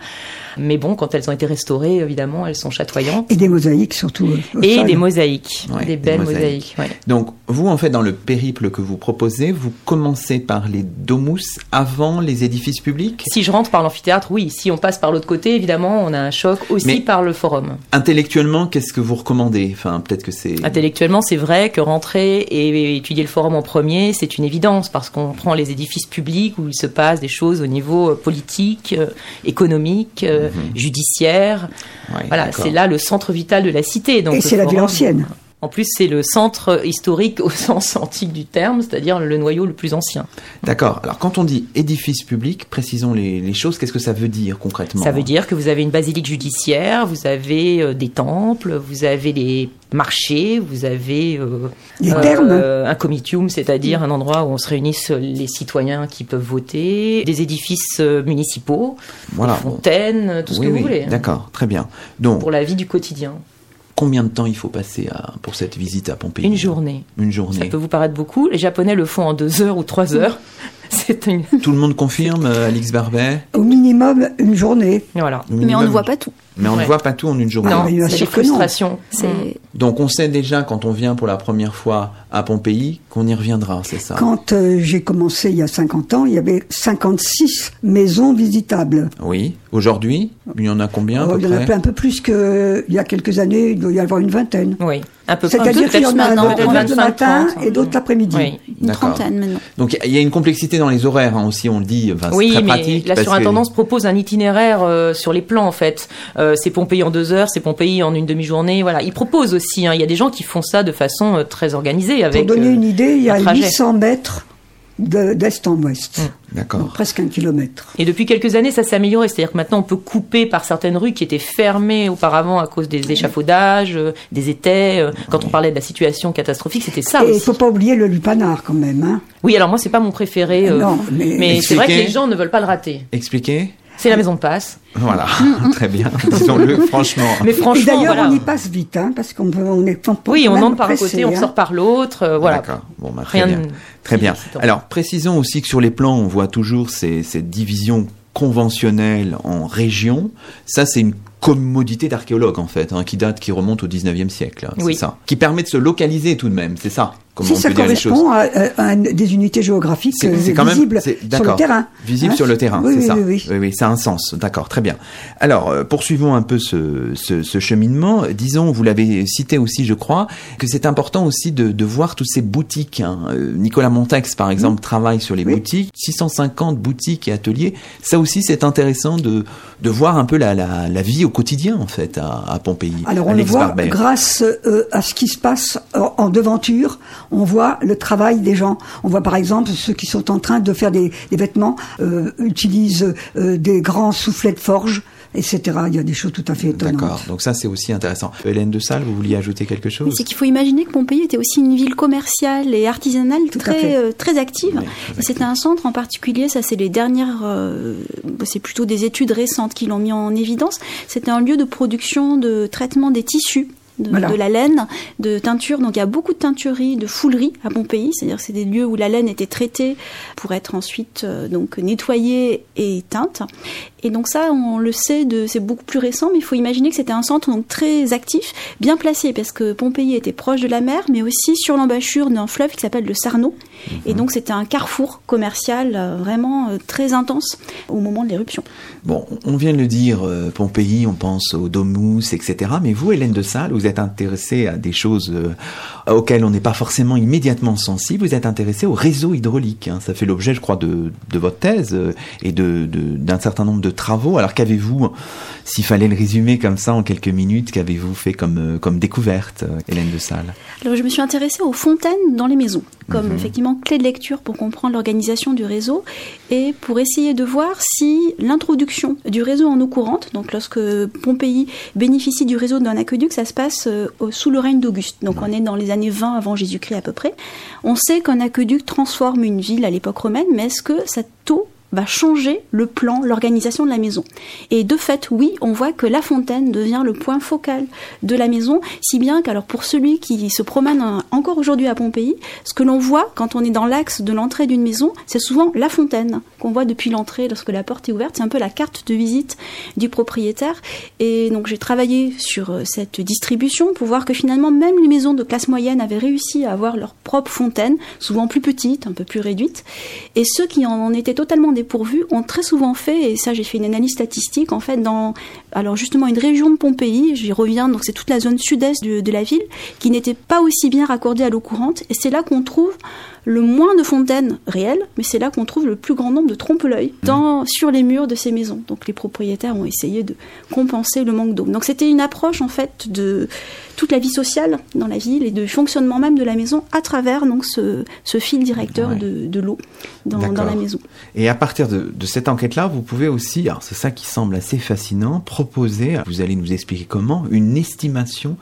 Mais bon, quand elles ont été restaurées, évidemment, elles sont chatoyantes. Et des mosaïques surtout. Euh, et des mosaïques, des belles mosaïques. Donc, vous, en fait, dans le périple que vous proposez, vous commencez par les domus avant les édifices publics? Si je rentre par l'amphithéâtre, oui. Si on passe par l'autre côté, évidemment, on a un choc aussi par le forum. Intellectuellement, qu'est-ce que vous recommandez? Enfin, peut-être que c'est. Intellectuellement, c'est vrai que rentrer et étudier le forum en premier, c'est une évidence parce qu'on prend les édifices publics où il se passe des choses au niveau euh, politique, euh, économique. Mhm. judiciaire. voilà, c'est là le centre vital de la cité. Donc Et c'est la ville ancienne. En plus, c'est le centre historique au [LAUGHS] sens antique du terme, c'est-à-dire le noyau le plus ancien. D'accord. Alors, quand on dit édifice public, précisons les, choses. Qu'est-ce que ça veut dire concrètement Ça veut dire que vous avez une basilique judiciaire, vous avez euh, des temples, vous avez des marchés, vous avez euh, euh, un comitium, c'est-à-dire un endroit où on se réunissent les citoyens qui peuvent voter, des édifices municipaux, des fontaines, tout ce que vous voulez. D'accord, très bien. Donc, pour la vie du quotidien. Combien de temps il faut passer pour cette visite à Pompéi? Une journée. Une journée. Ça peut vous paraître beaucoup. Les Japonais le font en deux heures ou trois heures. [LAUGHS] C'est une... Tout le monde confirme, euh, Alix Barbet Au minimum, une journée. Voilà. Mais on ne voit pas tout. Mais on ne voit pas tout en une journée. Non, c'est frustration. Donc on sait déjà quand on vient pour la première fois à Pompéi qu'on y reviendra, c'est ça Quand euh, j'ai commencé il y a 50 ans, il y avait 56 maisons visitables. Oui. Aujourd'hui, il y en a combien oh, Il y en a un peu plus qu'il y a quelques années, il doit y avoir une vingtaine. Oui. Un peu C'est-à-dire qu'il y en a le matin et d'autres l'après-midi. Oui. Une trentaine maintenant. Donc il y a une complexité dans les horaires hein, aussi, on le dit. Enfin, oui, très mais pratique la surintendance propose un itinéraire euh, sur les plans en fait. Euh, c'est Pompéi en deux heures, c'est Pompéi en une demi-journée. Voilà, il propose aussi. Hein. il y a des gens qui font ça de façon euh, très organisée. Avec, Pour donner une idée, il y a 800 mètres d'est en ouest. Mmh. D'accord. Presque un kilomètre. Et depuis quelques années, ça s'est amélioré. C'est-à-dire que maintenant, on peut couper par certaines rues qui étaient fermées auparavant à cause des échafaudages, des étais. Quand on parlait de la situation catastrophique, c'était ça. Et il ne faut pas oublier le lupanar quand même. Hein. Oui, alors moi, c'est pas mon préféré. non, mais, mais c'est vrai que les gens ne veulent pas le rater. Expliquez c'est la maison de passe. Voilà, très bien. Disons-le franchement. Mais franchement, d'ailleurs, on y passe vite, hein, parce qu'on on est Oui, on entre par un côté, on hein. sort par l'autre, euh, voilà. D'accord. Bon, bah, très bien. Très bien. Alors, précisons aussi que sur les plans, on voit toujours ces, cette division conventionnelle en régions. Ça, c'est une commodité d'archéologue en fait, hein, qui date, qui remonte au 19e siècle. C'est ça. Qui permet de se localiser tout de même, c'est ça. Comment si on ça peut correspond à, à des unités géographiques C'est- euh, quand visibles sur le terrain. Visible Hein sur le terrain, Oui, c'est oui, ça. oui, oui. ça a un sens. D'accord, très bien. Alors, euh, poursuivons un peu ce, ce, ce cheminement. Disons, vous l'avez cité aussi, je crois, que c'est important aussi de, de voir toutes ces boutiques. hein. Euh, Nicolas Montex, par exemple, travaille sur les Oui. boutiques. 650 boutiques et ateliers. Ça aussi, c'est intéressant de, de voir un peu la, la, la vie au quotidien, en fait, à, à Pompéi. Alors on le voit grâce euh, à ce qui se passe en devanture, on voit le travail des gens. On voit par exemple ceux qui sont en train de faire des, des vêtements euh, utilisent euh, des grands soufflets de forge, etc. Il y a des choses tout à fait étonnantes. D'accord. Donc ça, c'est aussi intéressant. Hélène de Salle, vous vouliez ajouter quelque chose? Oui, c'est qu'il faut imaginer que Pompéi était aussi une ville commerciale et artisanale Tout à très fait. euh, très active. Oui, C'était un centre en particulier, ça c'est les dernières, euh, c'est plutôt des études récentes qui l'ont mis en évidence. C'était un lieu de production, de traitement des tissus. De, Voilà. de la laine, de teinture. Donc il y a beaucoup de teintureries, de fouleries à Pompéi. C'est-à-dire que c'est des lieux où la laine était traitée pour être ensuite euh, donc nettoyée et teinte. Et donc ça, on le sait, de, c'est beaucoup plus récent, mais il faut imaginer que c'était un centre donc très actif, bien placé, parce que Pompéi était proche de la mer, mais aussi sur l'embâchure d'un fleuve qui s'appelle le Sarno. Et donc c'était un carrefour commercial euh, vraiment euh, très intense au moment de l'éruption. Bon, on vient de le dire, Pompéi, on pense au Domus, etc. Mais vous, Hélène de Salle, vous êtes intéressée à des choses auxquelles on n'est pas forcément immédiatement sensible. Vous êtes intéressée au réseau hydraulique. hein. Ça fait l'objet, je crois, de, de votre thèse euh, et de, de- d'un certain nombre de travaux. Alors qu'avez-vous, s'il fallait le résumer comme ça en quelques minutes, qu'avez-vous fait comme, euh, comme découverte, euh, Hélène de Salle? Alors je me suis intéressée aux fontaines dans les maisons, comme effectivement clé de lecture pour comprendre l'organisation du réseau et pour essayer de voir si l'introduction du réseau en eau courante, donc lorsque Pompéi bénéficie du réseau d'un aqueduc, ça se passe sous le règne d'Auguste. Donc on est dans les années 20 avant Jésus-Christ à peu près. On sait qu'un aqueduc transforme une ville à l'époque romaine, mais est-ce que cette eau va changer le plan, l'organisation de la maison. Et de fait, oui, on voit que la fontaine devient le point focal de la maison, si bien qu'alors pour celui qui se promène encore aujourd'hui à Pompéi, ce que l'on voit quand on est dans l'axe de l'entrée d'une maison, c'est souvent la fontaine qu'on voit depuis l'entrée lorsque la porte est ouverte. C'est un peu la carte de visite du propriétaire. Et donc j'ai travaillé sur euh, cette distribution pour voir que finalement même les maisons de classe moyenne avaient réussi à avoir leur propre fontaine, souvent plus petite, un peu plus réduite. Et ceux qui en étaient totalement ont très souvent fait, et ça j'ai fait une analyse statistique, en fait dans alors justement une région de Pompéi, j'y reviens, donc c'est toute la zone sud-est de, la ville, qui n'était pas aussi bien raccordée à l'eau courante, et c'est là qu'on trouve le moins de fontaines réelles, mais c'est là qu'on trouve le plus grand nombre de trompe-l'œil sur les murs de ces maisons. Donc les propriétaires ont essayé de compenser le manque d'eau. Donc c'était une approche en fait de toute la vie sociale dans la ville et de fonctionnement même de la maison à travers donc ce, ce fil directeur Ouais. de, de l'eau dans, la maison. Et à partir de, de cette enquête-là, vous pouvez aussi, alors c'est ça qui semble assez fascinant, proposer, vous allez nous expliquer comment, une estimation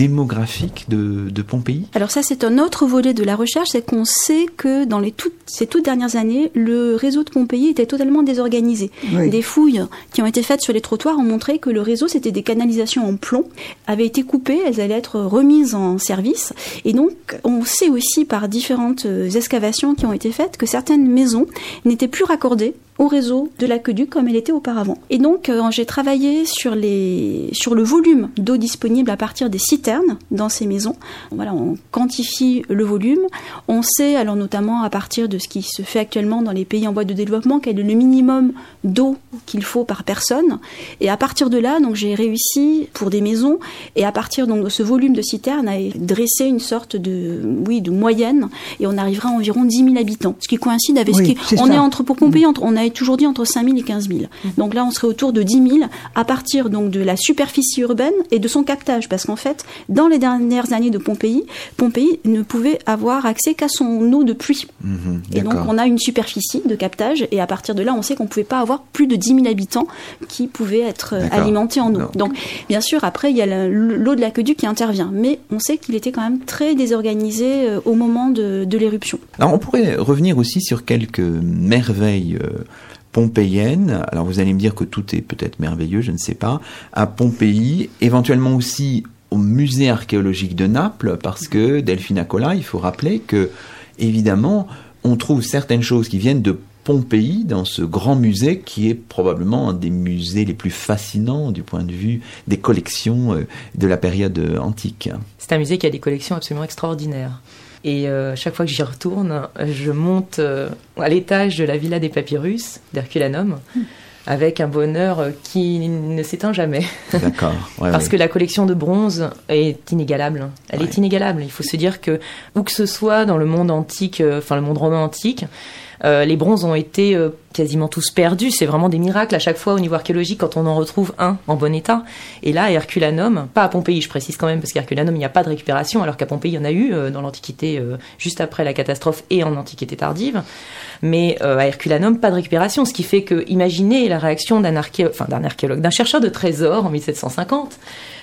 démographique de, de Pompéi? Alors ça, c'est un autre volet de la recherche, c'est qu'on sait que dans les toutes, ces toutes dernières années, le réseau de Pompéi était totalement désorganisé. Oui. Des fouilles qui ont été faites sur les trottoirs ont montré que le réseau, c'était des canalisations en plomb, avaient été coupées, elles allaient être remises en service. Et donc, on sait aussi par différentes euh, excavations qui ont été faites que certaines maisons n'étaient plus raccordées au réseau de l'aqueduc comme elle était auparavant. Et donc euh, j'ai travaillé sur les sur le volume d'eau disponible à partir des citernes dans ces maisons. Voilà, on quantifie le volume. On sait alors notamment à partir de ce qui se fait actuellement dans les pays en voie de développement quel est le minimum d'eau qu'il faut par personne. Et à partir de là, donc j'ai réussi pour des maisons et à partir donc de ce volume de citernes à dresser une sorte de oui de moyenne et on arrivera à environ 10 000 habitants, ce qui coïncide avec Oui, ce qui on ça. est entre pour Pompéi entre on a toujours dit entre 5 000 et 15 000. Donc là, on serait autour de 10 000 à partir donc de la superficie urbaine et de son captage, parce qu'en fait, dans les dernières années de Pompéi, Pompéi ne pouvait avoir accès qu'à son eau de pluie. Mhm, Et donc, on a une superficie de captage, et à partir de là, on sait qu'on ne pouvait pas avoir plus de 10 000 habitants qui pouvaient être euh, alimentés en eau. Non. Donc, bien sûr, après, il y a l'eau de l'aqueduc qui intervient, mais on sait qu'il était quand même très désorganisé euh, au moment de, de l'éruption. Alors on pourrait revenir aussi sur quelques merveilles pompéiennes. Alors vous allez me dire que tout est peut-être merveilleux, je ne sais pas. À Pompéi, éventuellement aussi au musée archéologique de Naples, parce que Delphine Acola, il faut rappeler que évidemment, on trouve certaines choses qui viennent de Pompéi dans ce grand musée qui est probablement un des musées les plus fascinants du point de vue des collections euh, de la période euh, antique. C'est un musée qui a des collections absolument extraordinaires. Et chaque fois que j'y retourne, je monte à l'étage de la villa des papyrus d'Herculanum. Hmm avec un bonheur qui ne s'éteint jamais. D'accord. [LAUGHS] Parce que la collection de bronze est inégalable. Elle est inégalable. Il faut se dire que où que ce soit dans le monde antique, euh, enfin le monde romain antique, euh, les bronzes ont été euh, quasiment tous perdus. C'est vraiment des miracles à chaque fois au niveau archéologique quand on en retrouve un en bon état. Et là, Herculanum, pas à Pompéi, je précise quand même, parce qu'Herculanum, il n'y a pas de récupération, alors qu'à Pompéi, il y en a eu dans l'Antiquité juste après la catastrophe et en Antiquité tardive. Mais à Herculanum, pas de récupération. Ce qui fait que, imaginez la réaction d'un archéologue, enfin d'un archéologue, d'un chercheur de trésors en 1750,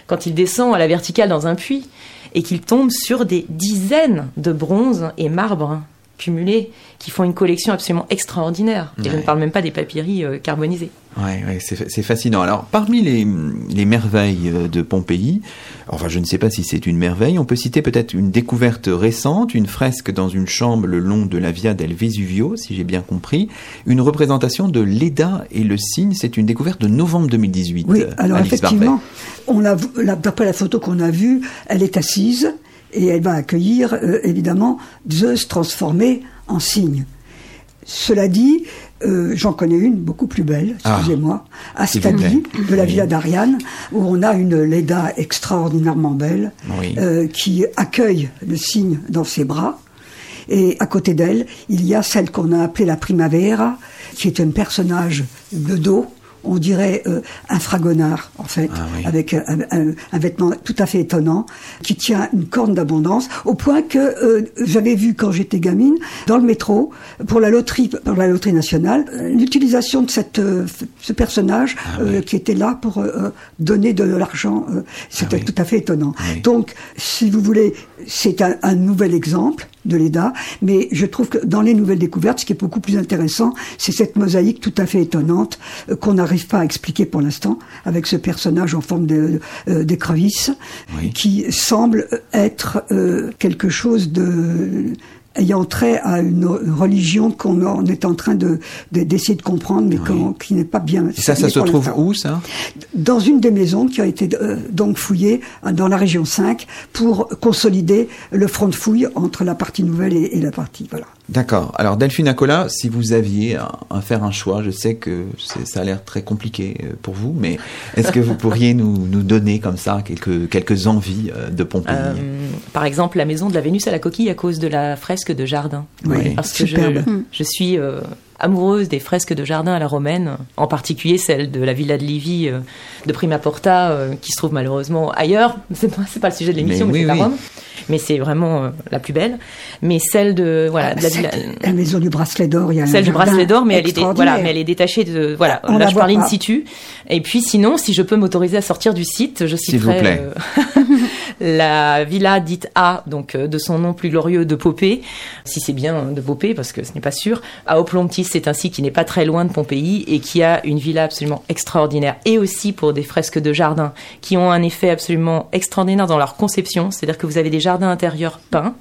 quand il descend à la verticale dans un puits et qu'il tombe sur des dizaines de bronzes et marbres cumulés qui font une collection absolument extraordinaire. Et je ne parle même pas des papyries euh, carbonisés. Ouais, ouais c'est fascinant. Alors, parmi les, les, merveilles euh, de Pompéi, enfin, je ne sais pas si c'est une merveille, on peut citer peut-être une découverte récente, une fresque dans une chambre le long de la Via del Vesuvio, si j'ai bien compris, une représentation de Leda et le cygne. C'est une découverte de novembre 2018. Oui, alors effectivement, d'après la photo qu'on a vue, elle est assise et elle va accueillir euh, évidemment Zeus transformé en cygne. Cela dit, euh, j'en connais une beaucoup plus belle, ah, excusez-moi, à Stadi, de la villa d'Ariane, où on a une Leda extraordinairement belle, euh, qui accueille le cygne dans ses bras. Et à côté d'elle, il y a celle qu'on a appelée la Primavera, qui est un personnage de dos, on dirait euh, un fragonard en fait, ah avec un, vêtement tout à fait étonnant qui tient une corne d'abondance, au point que euh, j'avais vu quand j'étais gamine dans le métro pour la loterie, pour la loterie nationale, l'utilisation de cette euh, ce personnage ah qui était là pour donner de l'argent. C'était ah tout à fait étonnant. Donc, si vous voulez, c'est un nouvel exemple de l'EDA, mais je trouve que dans les nouvelles découvertes, ce qui est beaucoup plus intéressant, c'est cette mosaïque tout à fait étonnante euh, qu'on n'arrive pas à expliquer pour l'instant, avec ce personnage en forme euh, d'écrevisse, qui semble être euh, quelque chose de ayant trait à une religion qu'on est en train de d'essayer de, comprendre, mais qui n'est pas bien. Et ça, ça se trouve où ça Dans une des maisons qui a été euh, donc fouillée dans la région 5 pour consolider le front de fouille entre la partie nouvelle et, la partie voilà. D'accord. Alors Delphine Acola, si vous aviez à, faire un choix, je sais que ça a l'air très compliqué euh, pour vous, mais est-ce que vous pourriez nous, nous, donner comme ça quelques, quelques envies euh, de Pompéi? Par exemple, la maison de la Vénus à la coquille à cause de la fresque de jardin. Oui, parce que je, je, suis euh, amoureuse des fresques de jardin à la romaine, en particulier celle de la villa de Livy euh, de Prima Porta, euh, qui se trouve malheureusement ailleurs. [LAUGHS] C'est pas, pas le sujet de l'émission, mais, c'est à Rome. Mais c'est vraiment la plus belle. Mais celle de voilà, la, maison du bracelet d'or, il y a celle du bracelet d'or, mais elle est voilà, mais elle est détachée de voilà. là, je parle in situ. Et puis sinon, si je peux m'autoriser à sortir du site, je citerai [LAUGHS] la villa dite A, donc de son nom plus glorieux de Popée, si c'est bien de Popée, parce que ce n'est pas sûr, à Oplontis c'est un site qui n'est pas très loin de Pompéi et qui a une villa absolument extraordinaire et aussi pour des fresques de jardin qui ont un effet absolument extraordinaire dans leur conception. C'est-à-dire que vous avez des jardins intérieurs peints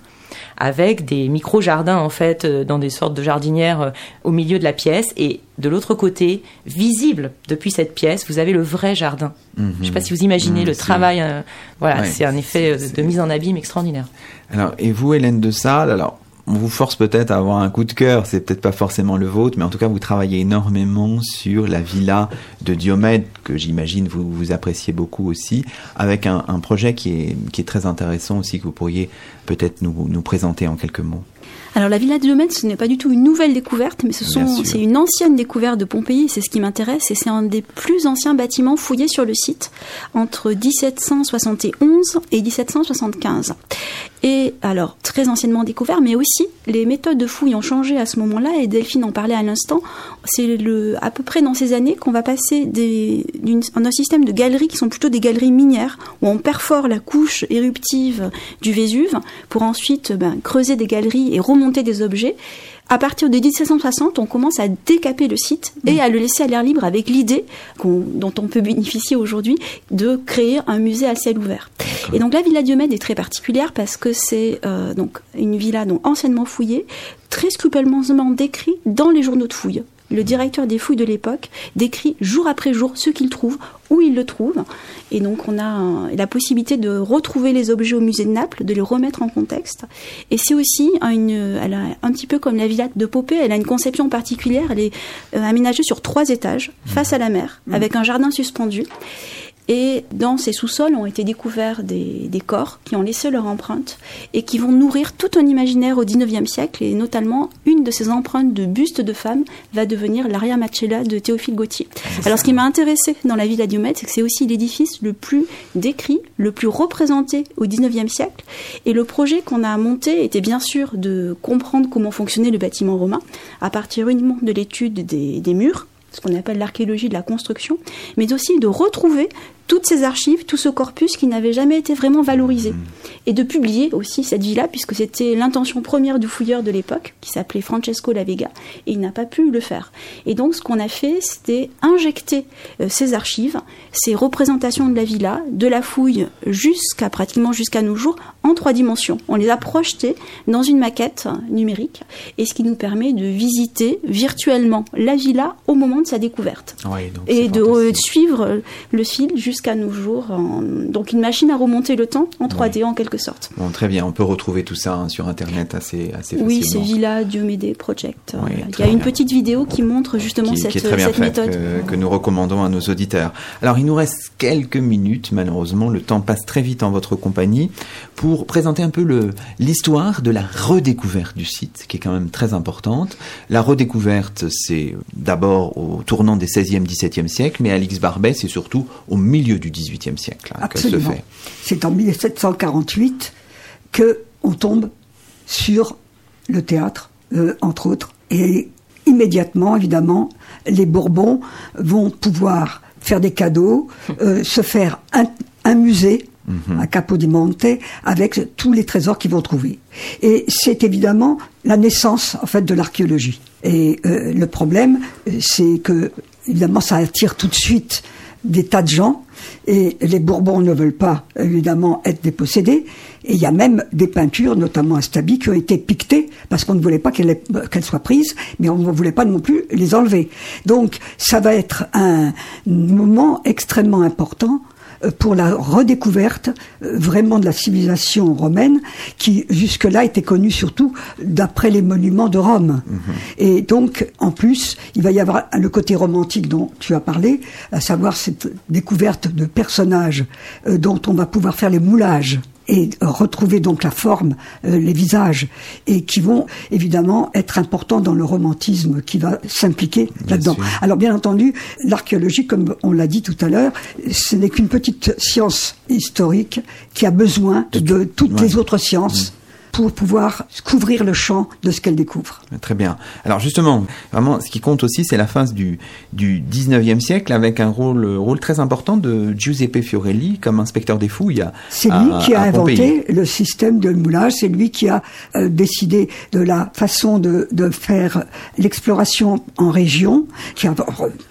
avec des micro-jardins en fait euh, dans des sortes de jardinières euh, au milieu de la pièce et de l'autre côté, visible depuis cette pièce, vous avez le vrai jardin. Je ne sais pas si vous imaginez mhm, le travail. Euh, voilà, c'est un effet de mise en abîme extraordinaire. Alors, et vous, Hélène de Salle, alors on vous force peut-être à avoir un coup de cœur, c'est peut-être pas forcément le vôtre, mais en tout cas vous travaillez énormément sur la villa de Diomède, que j'imagine vous, vous appréciez beaucoup aussi, avec un, projet qui est, qui est très intéressant aussi, que vous pourriez peut-être nous, nous présenter en quelques mots. Alors la villa de Diomède, ce n'est pas du tout une nouvelle découverte, mais ce sont, c'est une ancienne découverte de Pompéi, c'est ce qui m'intéresse, et c'est un des plus anciens bâtiments fouillés sur le site, entre 1771 et 1775. Et alors, très anciennement découvert, mais aussi les méthodes de fouille ont changé à ce moment-là, et Delphine en parlait à l'instant. C'est à peu près dans ces années qu'on va passer des, d'un système de galeries qui sont plutôt des galeries minières, où on perfore la couche éruptive du Vésuve pour ensuite ben, creuser des galeries et remonter des objets. À partir de 1760, on commence à décaper le site et à le laisser à l'air libre avec l'idée dont on peut bénéficier aujourd'hui de créer un musée à ciel ouvert. Et donc la villa Diomède est très particulière parce que c'est euh, donc une villa donc anciennement fouillée, très scrupuleusement décrite dans les journaux de fouille le directeur des fouilles de l'époque, décrit jour après jour ce qu'il trouve, où il le trouve. Et donc on a la possibilité de retrouver les objets au musée de Naples, de les remettre en contexte. Et c'est aussi une, elle a un petit peu comme la villa de Popée, elle a une conception particulière. Elle est euh, aménagée sur trois étages, face à la mer, mmh. avec un jardin suspendu. Et dans ces sous-sols ont été découverts des, corps qui ont laissé leur empreinte et qui vont nourrir tout un imaginaire au XIXe siècle. Et notamment, une de ces empreintes de bustes de femmes va devenir l'Aria Machella de Théophile Gautier. Alors, ce qui m'a intéressé dans la Villa Diomède, c'est que c'est aussi l'édifice le plus décrit, le plus représenté au XIXe siècle. Et le projet qu'on a monté était bien sûr de comprendre comment fonctionnait le bâtiment romain à partir uniquement de l'étude des murs ce qu'on appelle l'archéologie de la construction, mais aussi de retrouver toutes ces archives, tout ce corpus qui n'avait jamais été vraiment valorisé. Mmh. Et de publier aussi cette villa, puisque c'était l'intention première du fouilleur de l'époque, qui s'appelait Francesco La Vega, et il n'a pas pu le faire. Et donc ce qu'on a fait, c'était injecter euh, ces archives, ces représentations de la villa, de la fouille jusqu'à pratiquement jusqu'à nos jours, en trois dimensions. On les a projetées dans une maquette numérique, et ce qui nous permet de visiter virtuellement la villa au moment de sa découverte. et de euh, suivre le fil jusqu'à jusqu'à nos jours. Donc une machine à remonter le temps en 3D en quelque sorte. Bon, très bien, on peut retrouver tout ça hein, sur Internet assez, assez facilement. Oui, c'est Villa Diomede Project. Il y a une petite vidéo qui montre justement cette, cette méthode. Que, que, nous recommandons à nos auditeurs. Alors il nous reste quelques minutes, malheureusement, le temps passe très vite en votre compagnie, pour présenter un peu l'histoire de la redécouverte du site, qui est quand même très importante. La redécouverte, c'est d'abord au tournant des 16e, 17e siècles, mais Alix Barbet, c'est surtout au milieu du XVIIIe siècle hein, se fait. C'est en 1748 que on tombe sur le théâtre, euh, entre autres, et immédiatement, évidemment, les Bourbons vont pouvoir faire des cadeaux, euh, se faire un, musée mhm. à Capodimonte avec tous les trésors qu'ils vont trouver. Et c'est évidemment la naissance en fait de l'archéologie. Et euh, le problème, c'est que évidemment ça attire tout de suite des tas de gens et les Bourbons ne veulent pas évidemment être dépossédés. Et il y a même des peintures, notamment à Stabi, qui ont été piquetées parce qu'on ne voulait pas qu'elles soient prises, mais on ne voulait pas non plus les enlever. Donc ça va être un moment extrêmement important pour la redécouverte euh, vraiment de la civilisation romaine qui jusque-là était connue surtout d'après les monuments de Rome. Mhm. Et donc, en plus, il va y avoir le côté romantique dont tu as parlé, à savoir cette découverte de personnages euh, dont on va pouvoir faire les moulages et retrouver donc la forme, euh, les visages, et qui vont évidemment être importants dans le romantisme qui va s'impliquer là-dedans. Alors bien entendu, l'archéologie, comme on l'a dit tout à l'heure, ce n'est qu'une petite science historique qui a besoin de, toutes les autres sciences. Mm pour pouvoir couvrir le champ de ce qu'elle découvre. Très bien. Alors justement, vraiment, ce qui compte aussi, c'est la phase du, du 19e siècle avec un rôle, rôle très important de Giuseppe Fiorelli comme inspecteur des fouilles. C'est lui qui a inventé le système de moulage, c'est lui qui a euh, décidé de la façon de, de faire l'exploration en région, qui a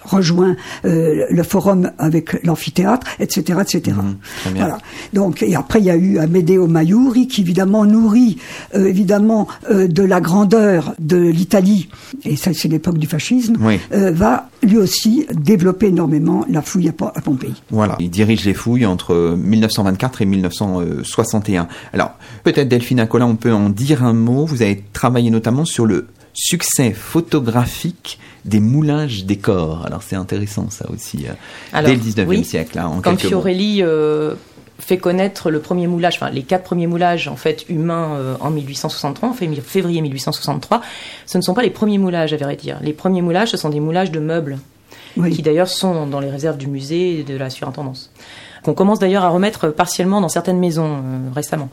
rejoint euh, le forum avec l'amphithéâtre, etc., etc. Mmh, voilà. Donc, et après, il y a eu Amedeo Maiuri qui évidemment nourrit euh, évidemment euh, de la grandeur de l'Italie, et ça c'est l'époque du fascisme, euh, va lui aussi développer énormément la fouille à, Pompéi. Voilà, il dirige les fouilles entre 1924 et 1961. Alors, peut-être Delphine Colin, on peut en dire un mot. Vous avez travaillé notamment sur le succès photographique des moulages des corps. Alors c'est intéressant ça aussi, dès le 19e siècle. Hein, en Comme Fiorelli fait connaître le premier moulage, enfin les quatre premiers moulages en fait humains euh, en 1863, en février 1863. Ce ne sont pas les premiers moulages, à vrai dire. Les premiers moulages, ce sont des moulages de meubles, qui d'ailleurs sont dans les réserves du musée de la surintendance qu'on commence d'ailleurs à remettre partiellement dans certaines maisons euh, récemment.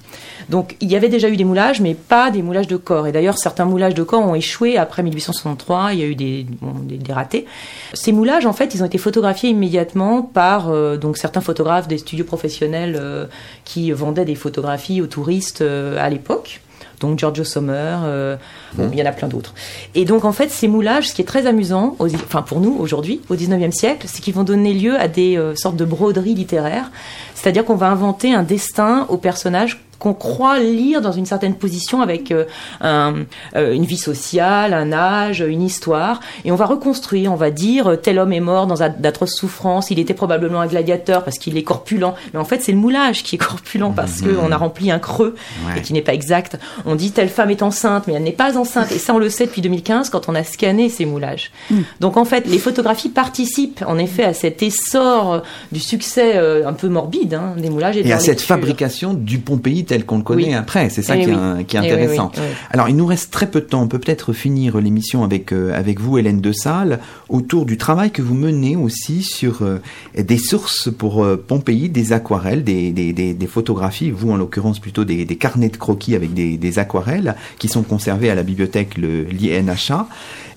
Donc il y avait déjà eu des moulages, mais pas des moulages de corps. Et d'ailleurs, certains moulages de corps ont échoué après 1863. Il y a eu des, des, ratés. Ces moulages, en fait, ils ont été photographiés immédiatement par euh, donc certains photographes des studios professionnels euh, qui vendaient des photographies aux touristes à l'époque donc Giorgio Sommer, euh, bon, il y en a plein d'autres. Et donc en fait, ces moulages, ce qui est très amusant, enfin pour nous aujourd'hui, au 19e siècle, c'est qu'ils vont donner lieu à des euh, sortes de broderies littéraires, c'est-à-dire qu'on va inventer un destin au personnage qu'on croit lire dans une certaine position avec euh, un, euh, une vie sociale, un âge, une histoire, et on va reconstruire, on va dire tel homme est mort dans d'atroces souffrances, il était probablement un gladiateur parce qu'il est corpulent, mais en fait c'est le moulage qui est corpulent parce mhm. qu'on a rempli un creux et qui n'est pas exact. On dit telle femme est enceinte, mais elle n'est pas enceinte, et ça on le sait depuis 2015 quand on a scanné ces moulages. Mm. Donc en fait les photographies participent en effet à cet essor du succès un peu morbide hein, des moulages et, à cette fabrication du Pompéi tel qu'on le connaît après. C'est ça eh qui, est, qui, est, eh intéressant. Alors, il nous reste très peu de temps. On peut peut-être finir l'émission avec, euh, avec vous, Hélène de Salle, autour du travail que vous menez aussi sur euh, des sources pour euh, Pompéi, des aquarelles, des, des, des, photographies, vous en l'occurrence plutôt des, carnets de croquis avec des, aquarelles qui sont conservés à la bibliothèque, le l'INHA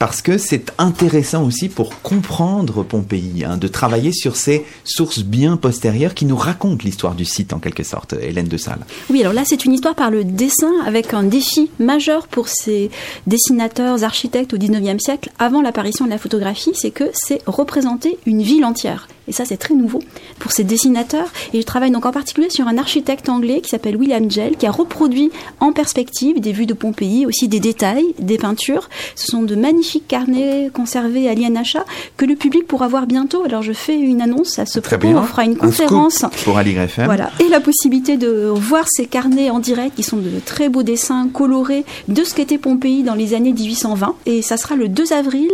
parce que c'est intéressant aussi pour comprendre Pompéi, hein, de travailler sur ces sources bien postérieures qui nous racontent l'histoire du site en quelque sorte, Hélène de Salle. Oui, alors là c'est une histoire par le dessin avec un défi majeur pour ces dessinateurs, architectes au 19e siècle, avant l'apparition de la photographie, c'est que c'est représenter une ville entière. Et ça, c'est très nouveau pour ces dessinateurs. Et je travaille donc en particulier sur un architecte anglais qui s'appelle William Gell, qui a reproduit en perspective des vues de Pompéi, aussi des détails, des peintures. Ce sont de magnifiques carnets conservés à l'INHA que le public pourra voir bientôt. Alors, je fais une annonce à ce propos. On fera une conférence. pour FM. Voilà. Et la possibilité de voir ces carnets en direct, qui sont de très beaux dessins colorés de ce qu'était Pompéi dans les années 1820. Et ça sera le 2 avril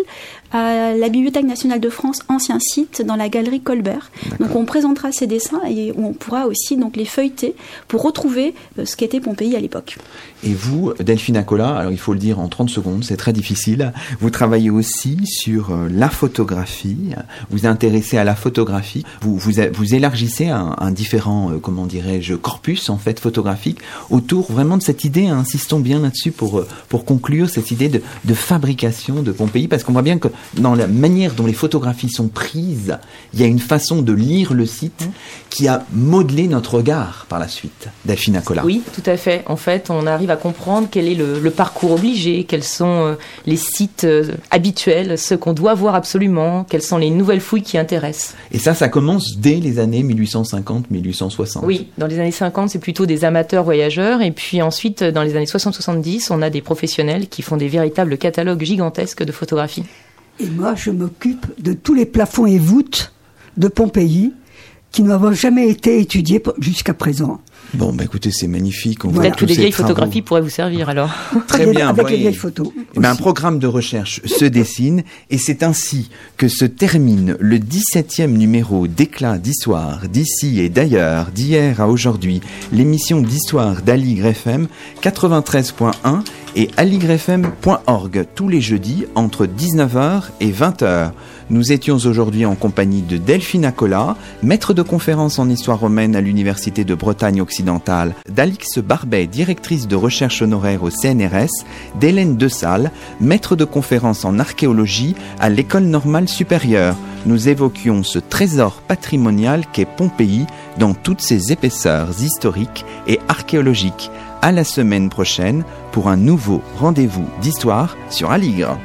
à la Bibliothèque nationale de France, ancien site, dans la galerie Colbert. Donc on présentera ces dessins et on pourra aussi donc les feuilleter pour retrouver euh, ce qu'était Pompéi à l'époque. Et vous, Delphine Acola, alors il faut le dire en 30 secondes, c'est très difficile, vous travaillez aussi sur euh, la photographie, vous intéressez à la photographie, vous, vous, vous élargissez un, un différent, euh, comment dirais-je, corpus en fait photographique autour vraiment de cette idée, insistons bien là-dessus pour, pour conclure cette idée de, de fabrication de Pompéi, parce qu'on voit bien que dans la manière dont les photographies sont prises, il y a une façon de lire le site mmh. qui a modelé notre regard par la suite. Delphine Acola. Oui, tout à fait. En fait, on arrive à comprendre quel est le, parcours obligé, quels sont euh, les sites euh, habituels, ceux qu'on doit voir absolument, quelles sont les nouvelles fouilles qui intéressent. Et ça, ça commence dès les années 1850-1860. Oui, dans les années 50, c'est plutôt des amateurs voyageurs. Et puis ensuite, dans les années 60-70, on a des professionnels qui font des véritables catalogues gigantesques de photographies. Et moi, je m'occupe de tous les plafonds et voûtes de Pompéi qui n'ont jamais été étudiés jusqu'à présent. Bon, bah écoutez, c'est magnifique. Peut-être que des vieilles photographies pourraient vous servir alors. Très bien. Avec les vieilles photos. Eh ben, un programme de recherche se dessine et c'est ainsi que se termine le 17e numéro d'éclat d'histoire d'ici et d'ailleurs, d'hier à aujourd'hui, l'émission d'histoire d'Aligre FM 93.1 et aligrefm.org tous les jeudis entre 19h et 20h. Nous étions aujourd'hui en compagnie de Delphine Acola, maître de conférence en histoire romaine à l'Université de Bretagne occidentale, d'Alix Barbet, directrice de recherche honoraire au CNRS, d'Hélène Dessalle, maître de conférence en archéologie à l'École normale supérieure. Nous évoquions ce trésor patrimonial qu'est Pompéi dans toutes ses épaisseurs historiques et archéologiques. À la semaine prochaine pour un nouveau rendez-vous d'histoire sur Aligre.